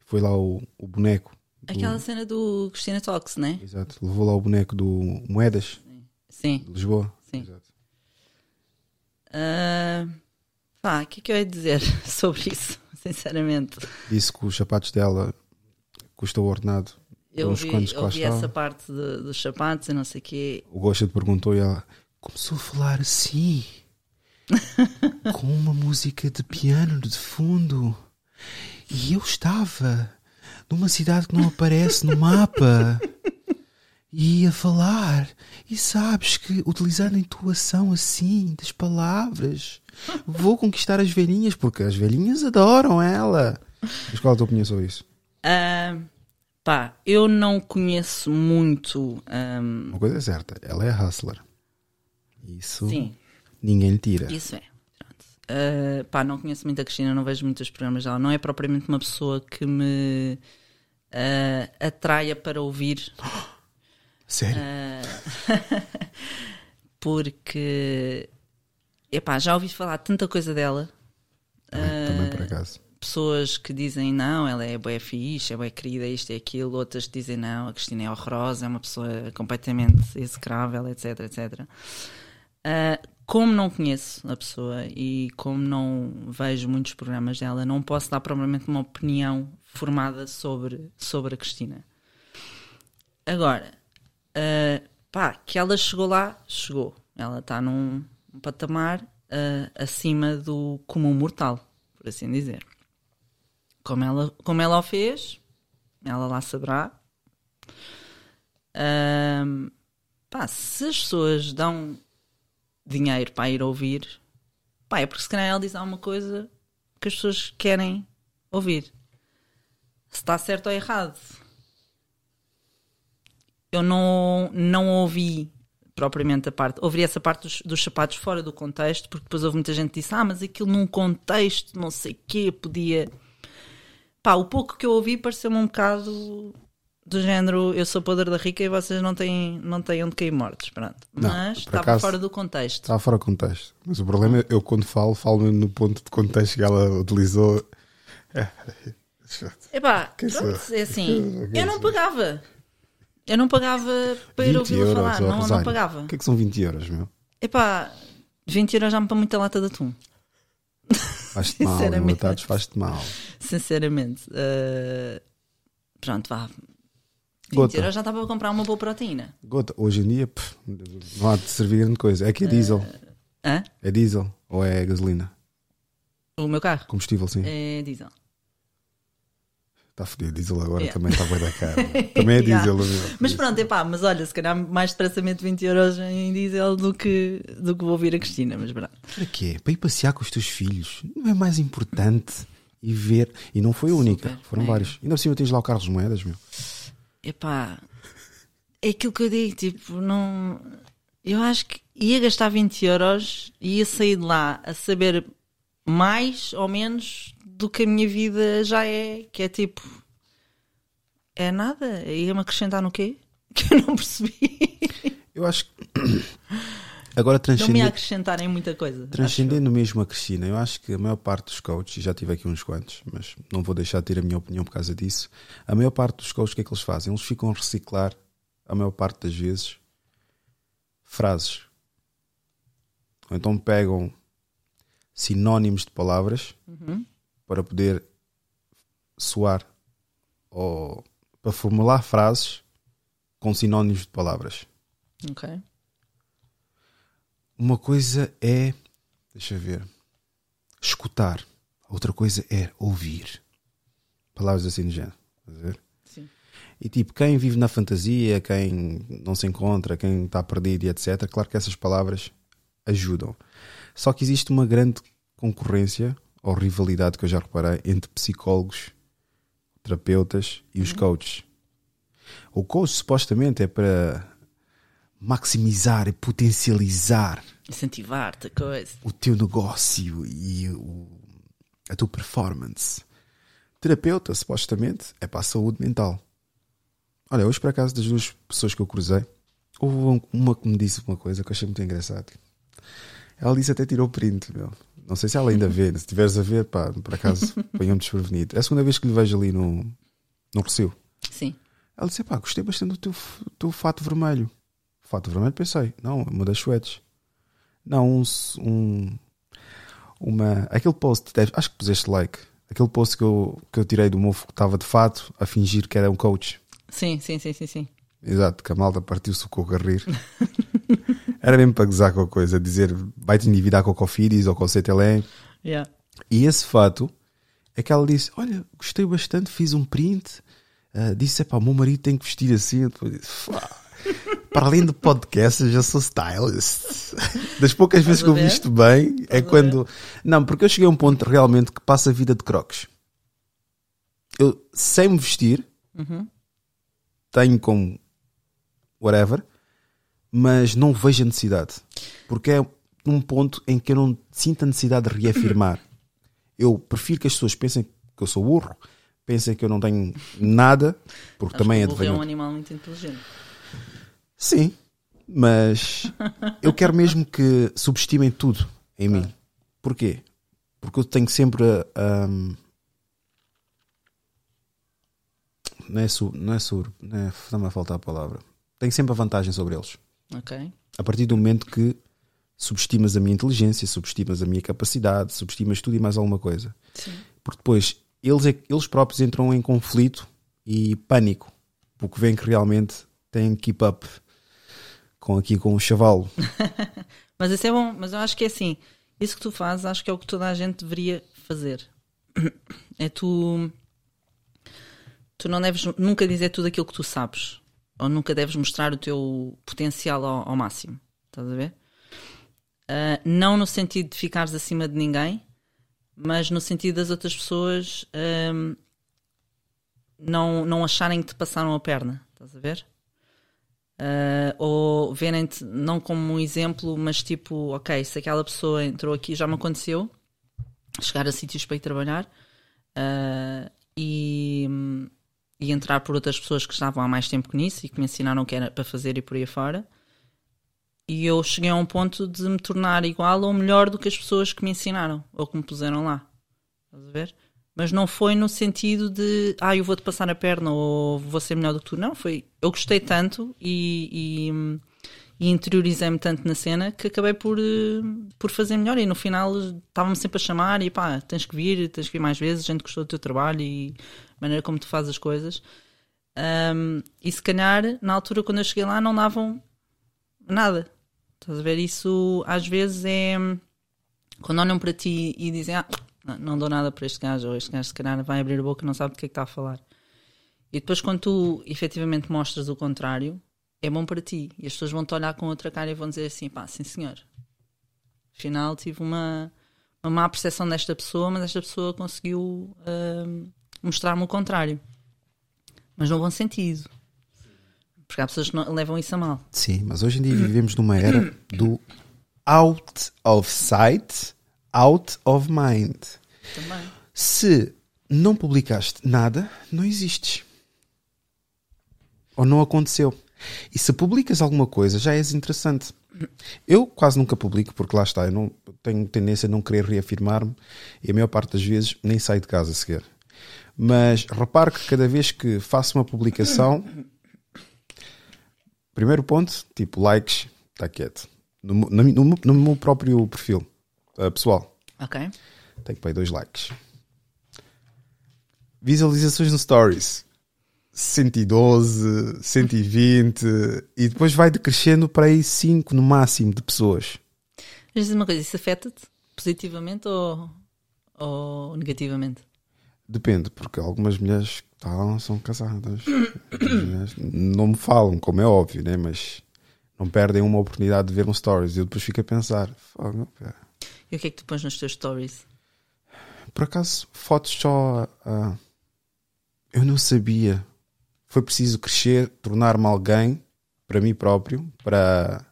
foi lá o, o boneco. do- Aquela cena do Cristina Talks, né? Exato, levou lá o boneco do Moedas, Sim. de Lisboa. Sim. Exato. Ah, pá, o que é que eu ia dizer sobre isso, sinceramente? Disse que os sapatos dela custam o ordenado. Eu lá ouvi estavam. essa parte de- dos sapatos e não sei o quê. O Gosta te perguntou e ela começou a falar assim, com uma música de piano de fundo. E eu estava numa cidade que não aparece no mapa. E ia falar. E sabes que utilizando a intuação assim das palavras, vou conquistar as velhinhas, porque as velhinhas adoram ela. Mas qual é a tua opinião sobre isso? Ah, pá, eu não conheço muito. ahm, Uma coisa é certa, ela é hustler. Isso sim, ninguém lhe tira. isso é. Ah, pá, não conheço muito a Cristina, não vejo muitos programas dela. Não é propriamente uma pessoa que me ah, atraia para ouvir. Sério? porque epá, já ouvi falar tanta coisa dela. também, também por acaso. Pessoas que dizem não, ela é boa fixe, é boa querida, isto e aquilo. Outras que dizem não, a Cristina é horrorosa, é uma pessoa completamente execrável, etc, etc. Ah, como não conheço a pessoa e como não vejo muitos programas dela, não posso dar propriamente uma opinião formada sobre, sobre a Cristina. Agora, ah, pá, que ela chegou lá, chegou. Ela está num patamar ah, acima do comum mortal, por assim dizer. Como ela, como ela o fez, ela lá saberá. Ahm, pá, se as pessoas dão dinheiro para ir ouvir, pá, é porque se calhar ela diz alguma coisa que as pessoas querem ouvir. Se está certo ou errado. Eu não, não ouvi propriamente a parte, ouvi essa parte dos, dos sapatos fora do contexto, porque depois houve muita gente que disse, ah, mas aquilo num contexto, não sei o quê, podia. Pá, o pouco que eu ouvi pareceu-me um bocado do género eu sou podre da rica e vocês não têm, não têm onde cair mortos, pronto. Não, Mas estava acaso- fora do contexto. Está fora de contexto. Mas o problema é eu quando falo, falo no ponto de contexto que ela utilizou. É. Epá, pronto, é assim, eu não pagava. Eu não pagava para ir 20 ouvi-la euros, falar, não, não Rosário. pagava. O que é que são 20 euros, meu? Epá, 20 euros já me para muita lata de atum. Faz-te mal, Sinceramente. faz-te mal. Sinceramente. eh, pronto, vá. 20 Gota. euros já estava a comprar uma boa proteína. Gota, hoje em dia, pff, não há de servir grande coisa. É que é diesel. Hã? É diesel ou é gasolina? O meu carro Combustível, sim. é diesel. Está fodido. Diesel agora Yeah. também está bem da cara. Também é Yeah. diesel. meu. Mas pronto, epá, mas olha, se calhar mais depressamente 20 euros em diesel do que, do que vou ouvir a Cristina, mas pronto. Para quê? Para ir passear com os teus filhos. Não é mais importante e ver. E não foi a única. Super, Foram mega. vários. Ainda por cima tens lá o Carlos Moedas, meu. Epá, é aquilo que eu digo, tipo, não. Eu acho que ia gastar 20 euros e ia sair de lá a saber mais ou menos do que a minha vida já é, que é tipo. É nada? Ia-me acrescentar no quê? Que eu não percebi. Eu acho que. Agora Não me ia transcendendo, acrescentar em muita coisa. transcendendo mesmo a Cristina, eu acho que a maior parte dos coaches, e já tive aqui uns quantos, mas não vou deixar de ter a minha opinião por causa disso. A maior parte dos coaches, o que é que eles fazem? Eles ficam a reciclar, a maior parte das vezes, frases. Ou então pegam sinónimos de palavras Uhum. para poder soar ou para formular frases com sinónimos de palavras. Ok. Uma coisa é, deixa eu ver, escutar. Outra coisa é ouvir. Palavras assim do género. Estás a ver? Sim. E tipo, quem vive na fantasia, quem não se encontra, quem está perdido e etc., claro que essas palavras ajudam. Só que existe uma grande concorrência ou rivalidade que eu já reparei entre psicólogos, terapeutas e os coaches. O coach supostamente é para maximizar e potencializar Incentivar-te a coisa. o teu negócio e o- a tua performance. Terapeuta, supostamente, é para a saúde mental. Olha, hoje por acaso das duas pessoas que eu cruzei, Houve uma que me disse uma coisa que eu achei muito engraçado. Ela disse até tirou print, meu. Não sei se ela ainda vê. Se estiveres a ver, pá, por acaso, ponham-me desprevenido. É a segunda vez que lhe vejo ali no, no Recio. Sim. Ela disse: pá, gostei bastante do teu, teu fato vermelho. Fato vermelho, pensei, não, é uma das suetes. Não, um, um. Uma. Aquele post, acho que puseste like. Aquele post que eu, que eu tirei do mofo que estava de fato a fingir que era um coach. Sim, sim, sim, sim, sim. Exato, que a malta partiu-se o coco a rir. Era mesmo para gozar com a coisa, dizer vai-te endividar com o Cofidis ou com o CTLM. Yeah. E esse fato é que ela disse: Olha, gostei bastante, fiz um print. ah, disse: Epá, o meu marido tem que vestir assim. Depois disse: "Fá, Para além do podcast, eu já sou stylist. Das poucas vezes que eu visto bem é quando. Não, porque eu cheguei a um ponto realmente que passa a vida de crocs. Eu, sem me vestir, tenho como whatever, mas não vejo a necessidade. Porque é um ponto em que eu não sinto a necessidade de reafirmar. Eu prefiro que as pessoas pensem que eu sou burro, pensem que eu não tenho nada, porque Acho também que é o de burro é um animal muito inteligente. Sim, mas eu quero mesmo que subestimem tudo em mim. Porquê? Porque eu tenho sempre a. um, não é sur, não é sur, não é, está-me a faltar a palavra. Tenho sempre a vantagem sobre eles. Ok. A partir do momento que subestimas a minha inteligência, subestimas a minha capacidade, subestimas tudo e mais alguma coisa. Sim. Porque depois eles, é- eles próprios entram em conflito e pânico, porque veem que realmente têm keep up com aqui com o chavalo. Mas isso é bom, mas eu acho que é assim. Isso que tu fazes, acho que é o que toda a gente deveria fazer. É tu. Tu não deves nunca dizer tudo aquilo que tu sabes. Ou nunca deves mostrar o teu potencial ao, ao máximo. Estás a ver? Ah, não no sentido de ficares acima de ninguém, mas no sentido das outras pessoas ahm, não, não acharem que te passaram a perna. Estás a ver? Uh, ou verem-te não como um exemplo, mas tipo, ok, se aquela pessoa entrou aqui, já me aconteceu chegar a sítios para ir trabalhar uh, e, e entrar por outras pessoas que estavam há mais tempo que nisso e que me ensinaram o que era para fazer e por aí fora. E eu cheguei a um ponto de me tornar igual ou melhor do que as pessoas que me ensinaram ou que me puseram lá. Estás a ver? Mas não foi no sentido de, ah, eu vou-te passar a perna ou vou ser melhor do que tu. Não, foi, eu gostei tanto e, e, e interiorizei-me tanto na cena que acabei por, eh, por fazer melhor. E no final estavam-me sempre a chamar e pá, tens que vir, tens que vir mais vezes, a gente gostou do teu trabalho e a maneira como tu fazes as coisas. Um, e se calhar, na altura, quando eu cheguei lá, não davam nada. Estás a ver? Isso às vezes é quando olham para ti e dizem, ah, não, dou nada para este gajo, ou este gajo se calhar vai abrir a boca e não sabe do que é que está a falar. E depois, quando tu efetivamente mostras o contrário, é bom para ti. E as pessoas vão te olhar com outra cara e vão dizer assim: pá, sim senhor. Afinal, tive uma, uma má percepção desta pessoa, mas esta pessoa conseguiu hum, mostrar-me o contrário. Mas no bom sentido. Porque há pessoas que não- levam isso a mal. Sim, mas hoje em dia vivemos numa era do out of sight, out of mind. Também. Se não publicaste nada, não existes. Ou não aconteceu. E se publicas alguma coisa, já és interessante. Eu quase nunca publico, porque lá está, eu não tenho tendência a não querer reafirmar-me e a maior parte das vezes nem saio de casa sequer. Mas repare que cada vez que faço uma publicação, primeiro ponto, tipo likes, está quieto. No, no, no- no meu próprio perfil uh, pessoal, Ok? tenho para aí dois likes. Visualizações no Stories. 112, 120 e depois vai decrescendo para aí 5 no máximo de pessoas. Mas diz uma coisa, isso afeta-te positivamente ou, ou negativamente? Depende, porque algumas mulheres que estão são casadas. Não me falam, como é óbvio, né? mas não perdem uma oportunidade de ver um stories. E eu depois fico a pensar. E o que é que tu pões nos teus stories? por acaso, fotos só. ah, eu não sabia. Foi preciso crescer, tornar-me alguém para mim próprio, para,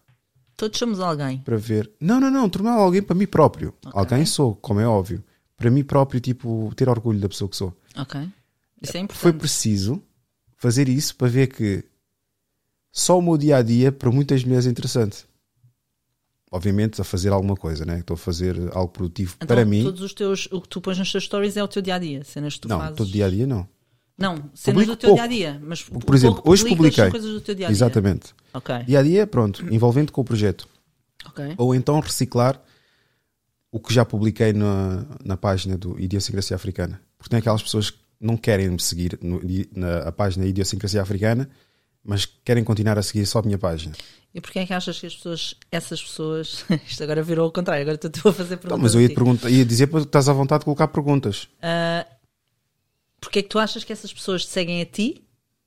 Todos somos alguém. para ver. Não, não, não, tornar alguém para mim próprio. Alguém sou, como é óbvio. Para mim próprio, tipo, ter orgulho da pessoa que sou. Ok? Isso é Foi importante. preciso fazer isso para ver que Só o meu dia a dia, para muitas mulheres, é interessante. Obviamente, a fazer alguma coisa, né? Estou a fazer algo produtivo Então, para mim. Todos os teus, o que tu pões nos teus stories é o teu dia a dia, cenas que tu Não, fazes. todo dia a dia não. Não, cenas Publico do teu pouco. dia a dia. Mas Por exemplo, hoje publiquei. coisas do teu dia a dia. Exatamente. Ok. Dia a dia, pronto, envolvente com o projeto. Ok. Ou então reciclar o que já publiquei na, na página do Idiosincrasia Africana. Porque tem aquelas pessoas que não querem me seguir no- na a página Idiosincrasia Africana, mas querem continuar a seguir só a minha página. E porquê é que achas que as pessoas, essas pessoas, isto agora virou ao contrário, agora estou a fazer perguntas. Então, mas eu ia, te perguntar, ia dizer que estás à vontade de colocar perguntas. Ah, Porquê é que tu achas que essas pessoas te seguem a ti,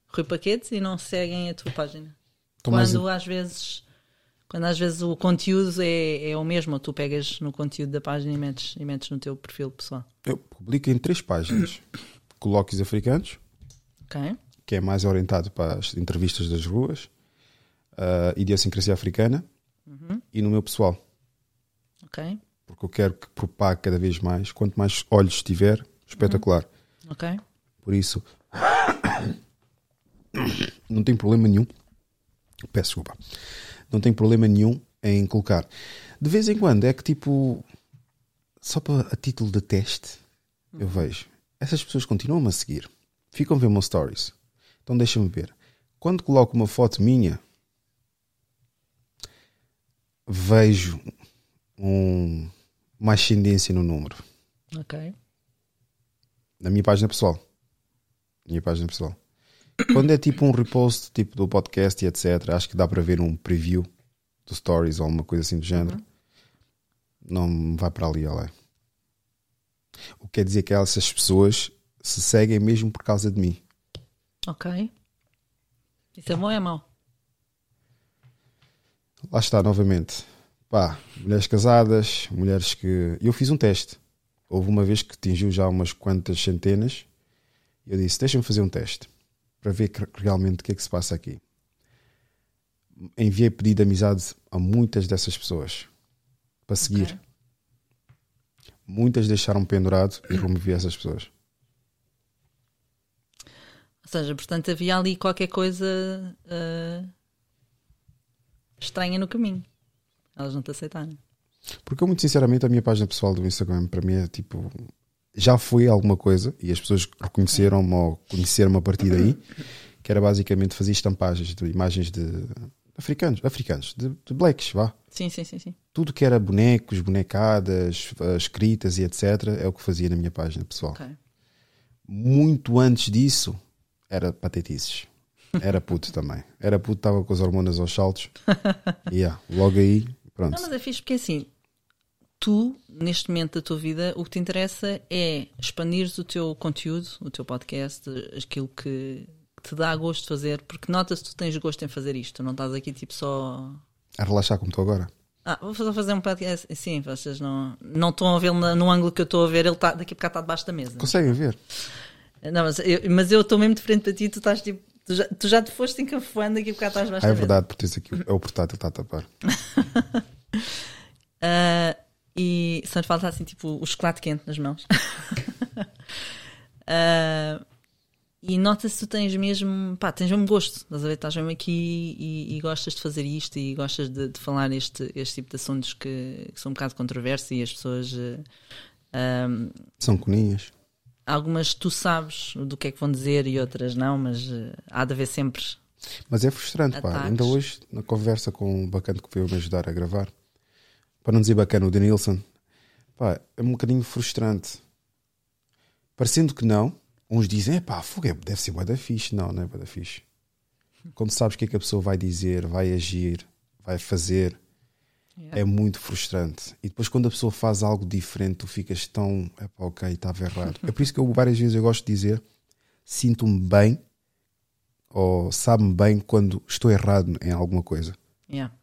Rui Paquetes, e não seguem a tua página? Então, mas- quando às vezes quando às vezes o conteúdo é, é o mesmo, ou tu pegas no conteúdo da página e metes, e metes no teu perfil pessoal. Eu publico em três páginas: Colóquios Africanos, Ok? Que é mais orientado para as entrevistas das ruas, a Idiosincrasia Africana e no meu pessoal. Ok? porque eu quero que propague cada vez mais. Quanto mais olhos tiver, espetacular. Ok? Por isso, não tem problema nenhum. Peço desculpa. Não tem problema nenhum em colocar. De vez em quando é que tipo, só para a título de teste, eu vejo. Essas pessoas continuam a seguir, ficam a ver meus stories. Então deixa-me ver. Quando coloco uma foto minha, vejo um, uma ascendência no número. Ok. Na minha página pessoal. Minha página pessoal. Quando é tipo um repost tipo do podcast e etc, acho que dá para ver um preview do stories ou alguma coisa assim do género. Não vai para ali, olha. O que quer dizer que essas pessoas se seguem mesmo por causa de mim. Ok. Isso é bom ou é mau? Lá está, novamente. Pá, mulheres casadas, mulheres que. Eu fiz um teste. Houve uma vez que atingiu já umas quantas centenas. Eu disse: deixa-me fazer um teste para ver realmente o que é que se passa aqui. Enviei pedido de amizade a muitas dessas pessoas para seguir. Ok. Muitas deixaram pendurado e removi essas pessoas. Ou seja, portanto havia ali qualquer coisa ah, estranha no caminho. Elas não te aceitaram. Porque eu, muito sinceramente, a minha página pessoal do Instagram, para mim, é tipo. Já foi alguma coisa e as pessoas reconheceram-me ou conheceram-me a partir daí, que era basicamente fazer estampagens de imagens de africanos, africanos, de, de blacks, vá. Sim, sim, sim, sim. Tudo que era bonecos, bonecadas, escritas e etc., é o que fazia na minha página pessoal. Ok. Muito antes disso, era patetices. Era puto também. Era puto, estava com as hormonas aos saltos. E yeah, logo aí, pronto. Não, mas é fixe porque assim, tu, neste momento da tua vida, o que te interessa é expandires o teu conteúdo, o teu podcast, aquilo que te dá gosto de fazer, porque nota-se que tu tens gosto em fazer isto, não estás aqui tipo só. A relaxar como estou agora. Ah, vou fazer um podcast. Sim, vocês não, não estão a vê-lo na- no ângulo que eu estou a ver, ele está daqui a bocado está debaixo da mesa. Conseguem ver? Não, mas eu, mas eu estou mesmo de frente para ti, tu estás tipo. Tu já, tu já te foste encafuando daqui a bocado estás debaixo Ah, é verdade, porque tens aqui, é o portátil que está a tapar. Ah, e só te falta assim, tipo, o chocolate quente nas mãos. Ah, e nota-se que tu tens mesmo, pá, tens mesmo gosto, estás a ver? Estás mesmo aqui e, e gostas de fazer isto e gostas de, de falar este, este tipo de assuntos que, que são um bocado controversos e as pessoas. ah, ah, São coninhas. Algumas tu sabes do que é que vão dizer e outras não, mas ah, há de haver sempre. Mas é frustrante, pá. Ataques. Ainda hoje, na conversa com o bacana que veio me ajudar a gravar, para não dizer bacana, o Denilson, pá, é um bocadinho frustrante. Parecendo que não, uns dizem, é pá, fogo, é- deve ser da fixe. Não, não é da fixe. Quando sabes o que é que a pessoa vai dizer, vai agir, vai fazer, é muito frustrante. E depois quando a pessoa faz algo diferente, tu ficas tão, é ok, estava errado. É por isso que eu várias vezes eu gosto de dizer, sinto-me bem ou sabe-me bem quando estou errado em alguma coisa. Yeah.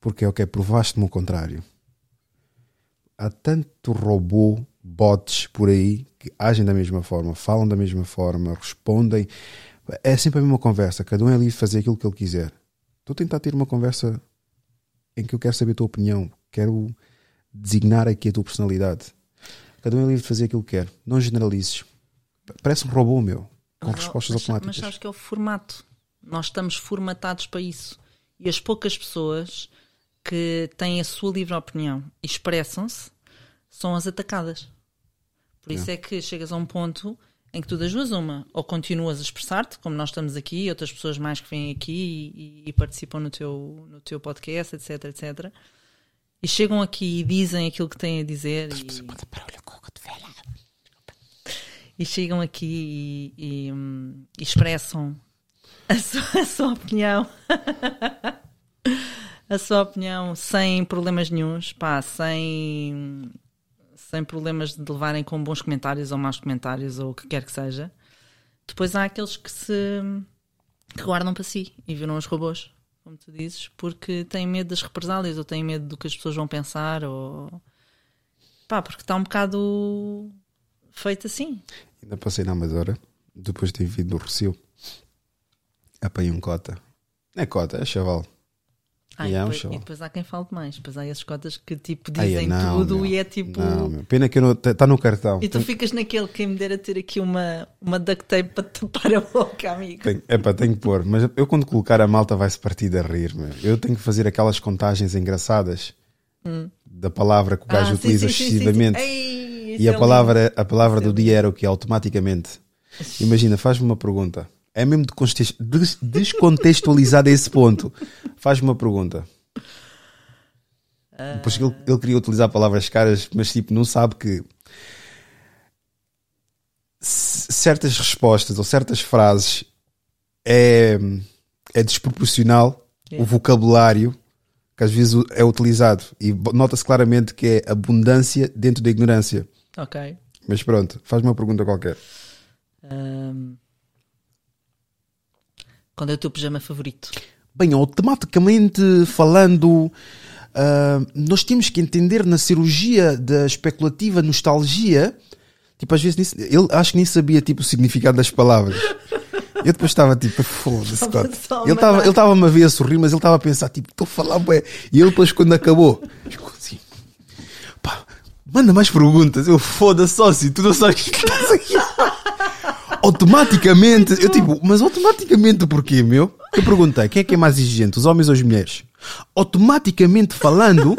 Porque, ok, provaste-me o contrário. Há tanto robô, bots por aí que agem da mesma forma, falam da mesma forma, respondem. É sempre a mesma conversa. Cada um é livre de fazer aquilo que ele quiser. Estou a tentar ter uma conversa em que eu quero saber a tua opinião, quero designar aqui a tua personalidade. Cada um é livre de fazer aquilo que quer. Não generalizes. Parece um robô meu, com Mas, respostas mas, automáticas. Mas sabes que é o formato Nós estamos formatados para isso. E as poucas pessoas que têm a sua livre opinião e expressam-se são as atacadas. Por isso é que chegas a um ponto em que tu das duas uma, ou continuas a expressar-te, como nós estamos aqui, e outras pessoas mais que vêm aqui e, e participam no teu, no teu podcast, etc, etc. E chegam aqui e dizem aquilo que têm a dizer. E, e chegam aqui e, e, hum, e expressam a sua, a sua opinião. a sua opinião sem problemas nenhums, pá, sem, sem problemas de levarem com bons comentários ou maus comentários ou o que quer que seja. Depois há aqueles que se que guardam para si e viram os robôs, como tu dizes, porque têm medo das represálias ou têm medo do que as pessoas vão pensar ou pá, porque está um bocado feito assim. Ainda passei na Amadora, depois de ter vindo do Rocio. Apanhei um cota. Não é cota, é chaval. Ah, E é um depois, show. e depois há quem fale mais. Depois há esses cotas que tipo Ai, dizem não, tudo meu. e é tipo. Não, meu. Pena que. Está no cartão. E tu ficas naquele quem me dera ter aqui uma, uma duct tape para te tapar a boca, amigo. Tenho, epá, tenho que pôr, mas eu quando colocar a malta vai-se partir de a rir, meu. Eu tenho que fazer aquelas contagens engraçadas da palavra que o gajo Hum. Ah, utiliza sim, sim, sim, excessivamente. sim. Ei, E a é palavra, a palavra Isso é do dia era o que? Automaticamente. Imagina, faz-me uma pergunta. É mesmo descontextualizado a esse ponto. Faz-me uma pergunta. Depois que ele, ele queria utilizar palavras caras, mas tipo, não sabe que certas respostas ou certas frases é, é desproporcional o vocabulário que às vezes é utilizado e nota-se claramente que é abundância dentro da ignorância. Ok. Mas pronto, faz-me uma pergunta qualquer. Ahm, Qual é o teu pijama favorito? Bem, automaticamente falando, ah, nós temos que entender na cirurgia da especulativa nostalgia, tipo, às vezes nem- ele acho que nem sabia tipo, o significado das palavras. Eu depois estava tipo, foda-se, Estava Ele estava estava-me a ver a sorrir, mas ele estava a pensar, tipo, estou a falar, bué. E ele depois, quando acabou, ficou assim, pá, manda mais perguntas. Eu foda-se, sócio, tu não sabes o que estás aqui. Automaticamente, eu tipo, mas automaticamente porquê, meu? Eu perguntei, quem é que é mais exigente, os homens ou as mulheres? Automaticamente falando,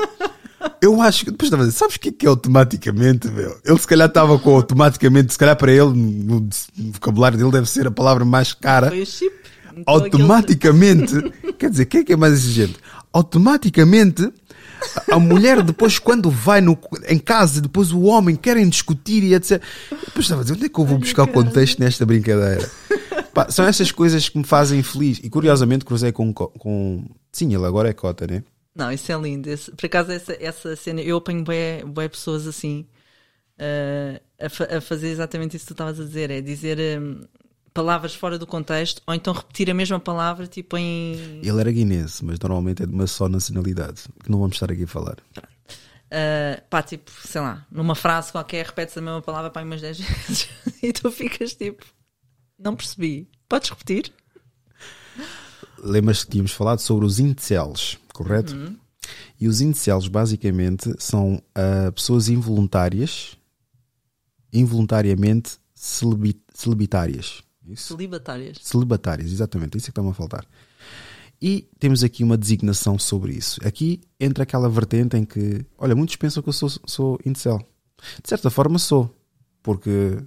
eu acho que depois estava a dizer, sabes o que é que é automaticamente, meu? Ele se calhar estava com automaticamente, se calhar para ele, no, no vocabulário dele deve ser a palavra mais cara. Foi o chip. Então, Automaticamente, quer dizer, quem é que é mais exigente? Automaticamente, a mulher depois quando vai no, em casa, depois o homem querem discutir e etc. Depois estava a dizer, onde é que eu vou buscar o contexto nesta brincadeira? Pá, são essas coisas que me fazem feliz. E curiosamente cruzei com, co- com sim, ele agora é cota, né? Não, isso é lindo. Esse- por acaso, essa, essa cena, eu apanho bué, bué pessoas assim eh, a, fa- a fazer exatamente isso que tu estavas a dizer: é dizer hum, palavras fora do contexto ou então repetir a mesma palavra, tipo em. Ele era guinense, mas normalmente é de uma só nacionalidade, que não vamos estar aqui a falar. Uh, pá, tipo, sei lá, numa frase qualquer repetes a mesma palavra para umas 10 vezes e tu ficas tipo, não percebi. Podes repetir? Lembras que tínhamos falado sobre os incels, correto? E os incels basicamente são ah, pessoas involuntárias, involuntariamente celibi- celibitárias. Isso? Celibatárias. Celibatárias, exatamente, isso é que está-me a faltar. E temos aqui uma designação sobre isso. Aqui entra aquela vertente em que, olha, muitos pensam que eu sou, sou incel. De certa forma sou, porque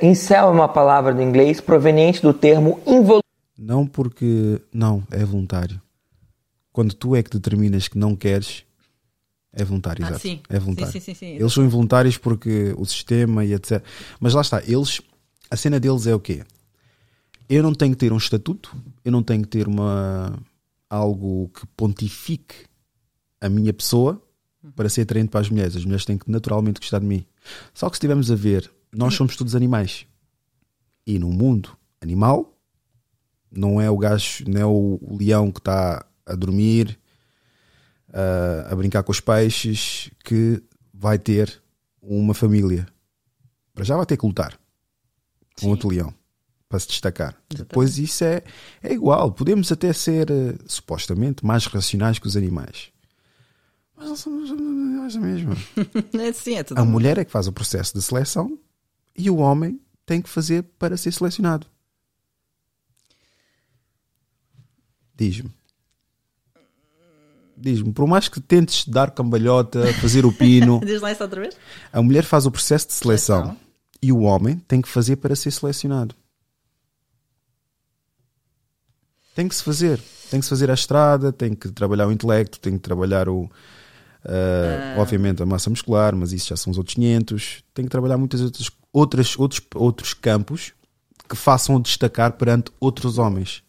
Incel é uma palavra do inglês proveniente do termo involuntário. Não porque. Não, é voluntário. Quando tu é que determinas que não queres, é voluntário, Ah, exato. sim. É voluntário. Sim, sim, sim, sim. Eles são involuntários porque o sistema e etc. Mas lá está, eles. A cena deles é o quê? Eu não tenho que ter um estatuto, eu não tenho que ter uma. algo que pontifique a minha pessoa para ser atraente para as mulheres. As mulheres têm que naturalmente gostar de mim. Só que se estivermos a ver, nós somos todos animais. E no mundo animal, não é o gajo, não é o, o leão que está a dormir, a, a brincar com os peixes, que vai ter uma família. Para já vai ter que lutar com outro leão para se destacar. Depois isso é, é igual. Podemos até ser eh, supostamente mais racionais que os animais. Mas não somos animais mesmo. É sim, é tudo. A mulher é que faz o processo de seleção e o homem tem que fazer para ser selecionado. Diz-me. Diz-me, por mais que tentes dar cambalhota, fazer o pino, Diz lá isso outra vez? a mulher faz o processo de seleção Seleção. e o homem tem que fazer para ser selecionado. Tem que se fazer. Tem que se fazer a estrada, tem que trabalhar o intelecto, tem que trabalhar o. ah, Obviamente a massa muscular, mas isso já são os outros 500. Tem que trabalhar muitas outras, outras outros, outros campos que façam destacar perante outros homens.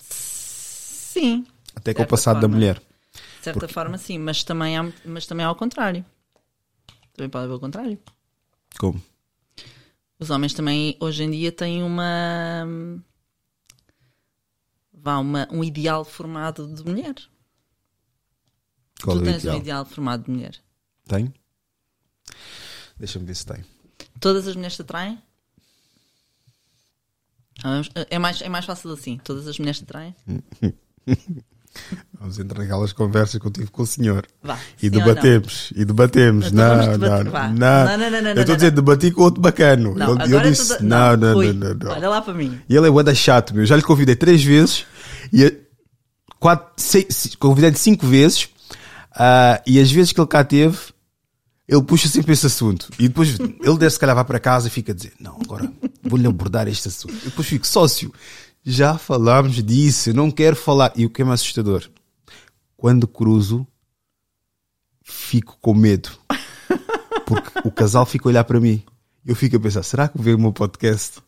Sim. Até ao Certa passado da forma. mulher. De certa forma, sim, mas também, há, mas também há ao contrário. Também pode haver o contrário. Como? Os homens também, hoje em dia, têm uma. Vá, uma, um ideal formado de mulher. Qual tu é o tens ideal? um ideal formado de mulher. Tem? Deixa-me ver se tem. Todas as mulheres te atraem? Ah, vamos- É mais, é mais fácil assim. Todas as mulheres te atraem? Vamos entrar naquelas conversas que eu tive com o senhor. Vá, E debatemos. E debatemos. Então Não, não, debater, não, não. Não, não, não, não, Eu estou não, a dizer, debati com outro bacano. Não, ele é disse, tudo- não, não, não, não, não. Olha lá para mim. E ele é boeda chato, meu. Já lhe convidei três vezes e quatro, seis, convidei-lhe cinco vezes ah, e as vezes que ele cá teve, ele puxa sempre esse assunto. E depois ele deve se calhar vai para casa e fica a dizer: Não, agora vou-lhe abordar este assunto. E depois fico, sócio, já falámos disso, não quero falar. E o que é mais assustador? Quando cruzo, fico com medo. Porque o casal fica a olhar para mim. Eu fico a pensar: será que vê o meu podcast?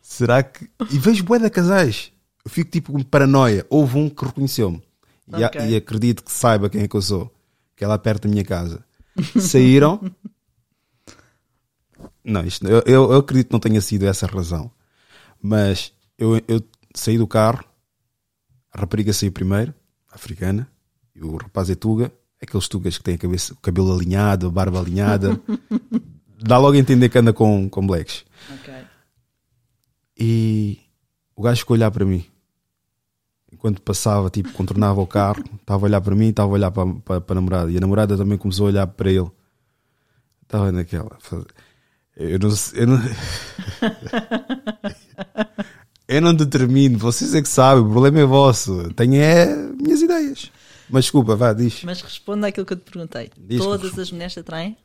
Será que. E vejo bué de casais. Eu fico tipo com paranoia. Houve um que reconheceu-me. E, a- Ok. e acredito que saiba quem é que eu sou. Que é lá perto da minha casa. Saíram. Não, isto, eu, eu, eu acredito que não tenha sido essa a razão. Mas eu, eu saí do carro. A rapariga saiu primeiro, africana. E o rapaz é tuga. Aqueles tugas que têm a cabeça, o cabelo alinhado, a barba alinhada. Dá logo a entender que anda com, com blacks. Ok. E o gajo ficou a olhar para mim. Enquanto passava, tipo, contornava o carro, estava a olhar para mim, estava a olhar para, para, para a namorada. E a namorada também começou a olhar para ele. Estava naquela. Eu não sei. Eu não, eu não determino, vocês é que sabem, o problema é vosso. Tenho é minhas ideias. Mas desculpa, vá, diz. Mas responda àquilo que eu te perguntei. Diz Todas as mulheres te atraem?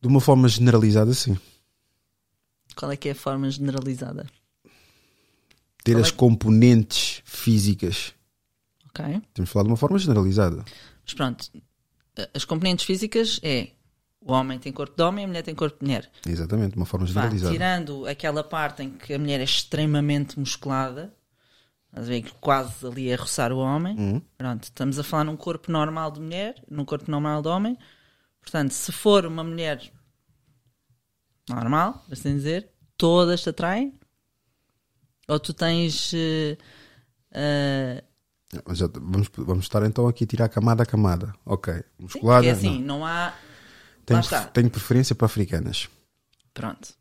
De uma forma generalizada, sim. Qual é que é a forma generalizada? Ter é as que- componentes físicas. Ok? Temos de falar de uma forma generalizada. Mas pronto, as componentes físicas é o homem tem corpo de homem, a mulher tem corpo de mulher. Exatamente, de uma forma Vá, generalizada. tirando aquela parte em que a mulher é extremamente musculada, a ver que quase ali é roçar o homem. Uhum. Pronto, estamos a falar num corpo normal de mulher, num corpo normal de homem. Portanto, se for uma mulher normal, assim dizer, todas te atraem? Ou tu tens. eh, Mas já- vamos, vamos estar então aqui a tirar camada a camada. Ok. sim, Musculada. porque assim, não. não, há. Tenho, tenho preferência para africanas. Pronto.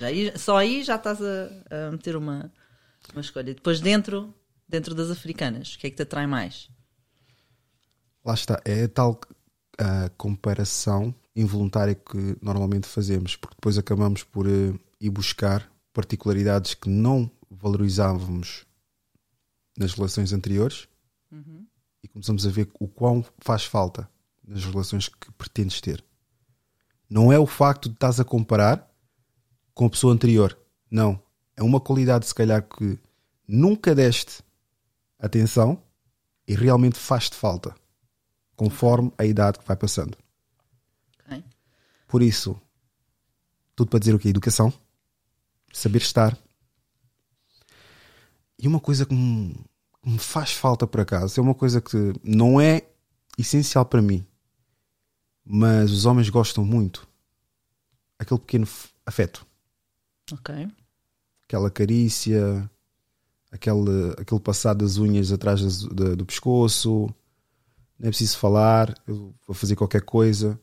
Já aí- só aí já estás a, a meter uma, uma escolha. Depois dentro, dentro das africanas, o que é que te atrai mais? Lá está. É a tal a comparação involuntária que normalmente fazemos, porque depois acabamos por eh, ir buscar particularidades que não valorizávamos nas relações anteriores e começamos a ver o quão faz falta nas relações que pretendes ter. Não é o facto de estás a comparar com a pessoa anterior. Não. É uma qualidade, se calhar, que nunca deste atenção e realmente faz-te falta, conforme a idade que vai passando. Ok? Por isso, tudo para dizer o que? Educação, saber estar. E uma coisa que me, que me faz falta por acaso, é uma coisa que não é essencial para mim, mas os homens gostam muito. Aquele pequeno afeto, Ok. aquela carícia, aquele, aquele passar das unhas atrás das- da- do pescoço. Não é preciso falar, eu vou fazer qualquer coisa.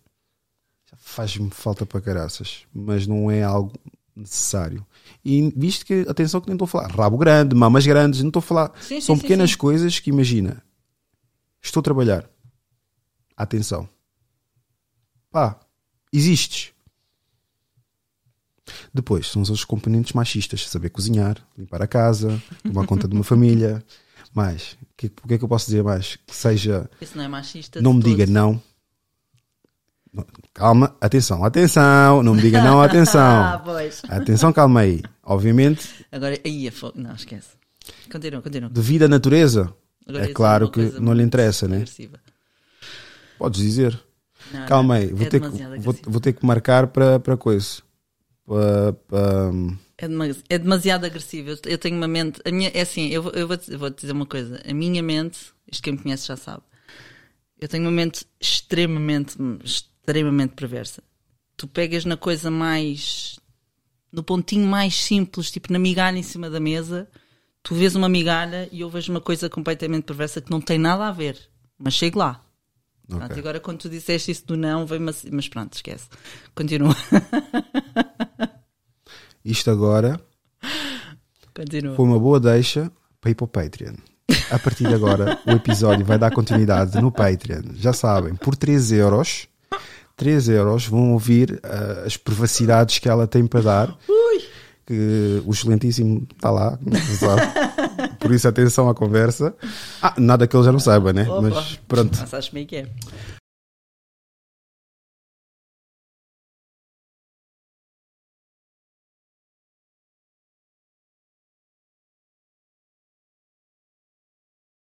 Já Faz-me falta para caraças, mas não é algo necessário. E visto que, atenção, que nem estou a falar rabo grande, mamas grandes, não estou a falar. Sim, São sim, pequenas sim. coisas que imagina. Estou a trabalhar. Atenção. Pá, existes. Depois, são os componentes machistas: saber cozinhar, limpar a casa, tomar conta de uma família. Mais, o que, que é que eu posso dizer mais? Que seja. Isso não é machista. Não me diga todo. Não, Calma, atenção, atenção, não me diga não, Ah, atenção. pois. Atenção, calma aí. Obviamente, Agora, aí é fogo. Não, esquece. Continua, continua. devido à natureza, Agora é ia claro que não lhe interessa, né? agressiva. Podes dizer. Não, Calma não, aí, vou, é ter que, vou, vou ter que marcar para para coisa. Para, para, É, demasi- é demasiado agressivo. Eu, tenho uma mente. A minha, é assim, eu, eu vou, eu vou te dizer uma coisa. A minha mente, isto quem me conhece já sabe, eu tenho uma mente extremamente, extremamente perversa. Tu pegas na coisa mais. no pontinho mais simples, tipo na migalha em cima da mesa, tu vês uma migalha e eu vejo uma coisa completamente perversa que não tem nada a ver. Mas chego lá. Pronto, Ok. agora quando tu disseste isso do não, veio-me assim, mas pronto, esquece. Continua. isto agora Continua. foi uma boa deixa para ir para o Patreon. A partir de agora, o episódio vai dar continuidade no Patreon. Já sabem, por 3 euros, 3 euros vão ouvir ah, as privacidades que ela tem para dar. Que o excelentíssimo está lá, por isso atenção à conversa. Ah, nada que ele já não saiba, né? Opa. Mas pronto. Mas acho meio que é.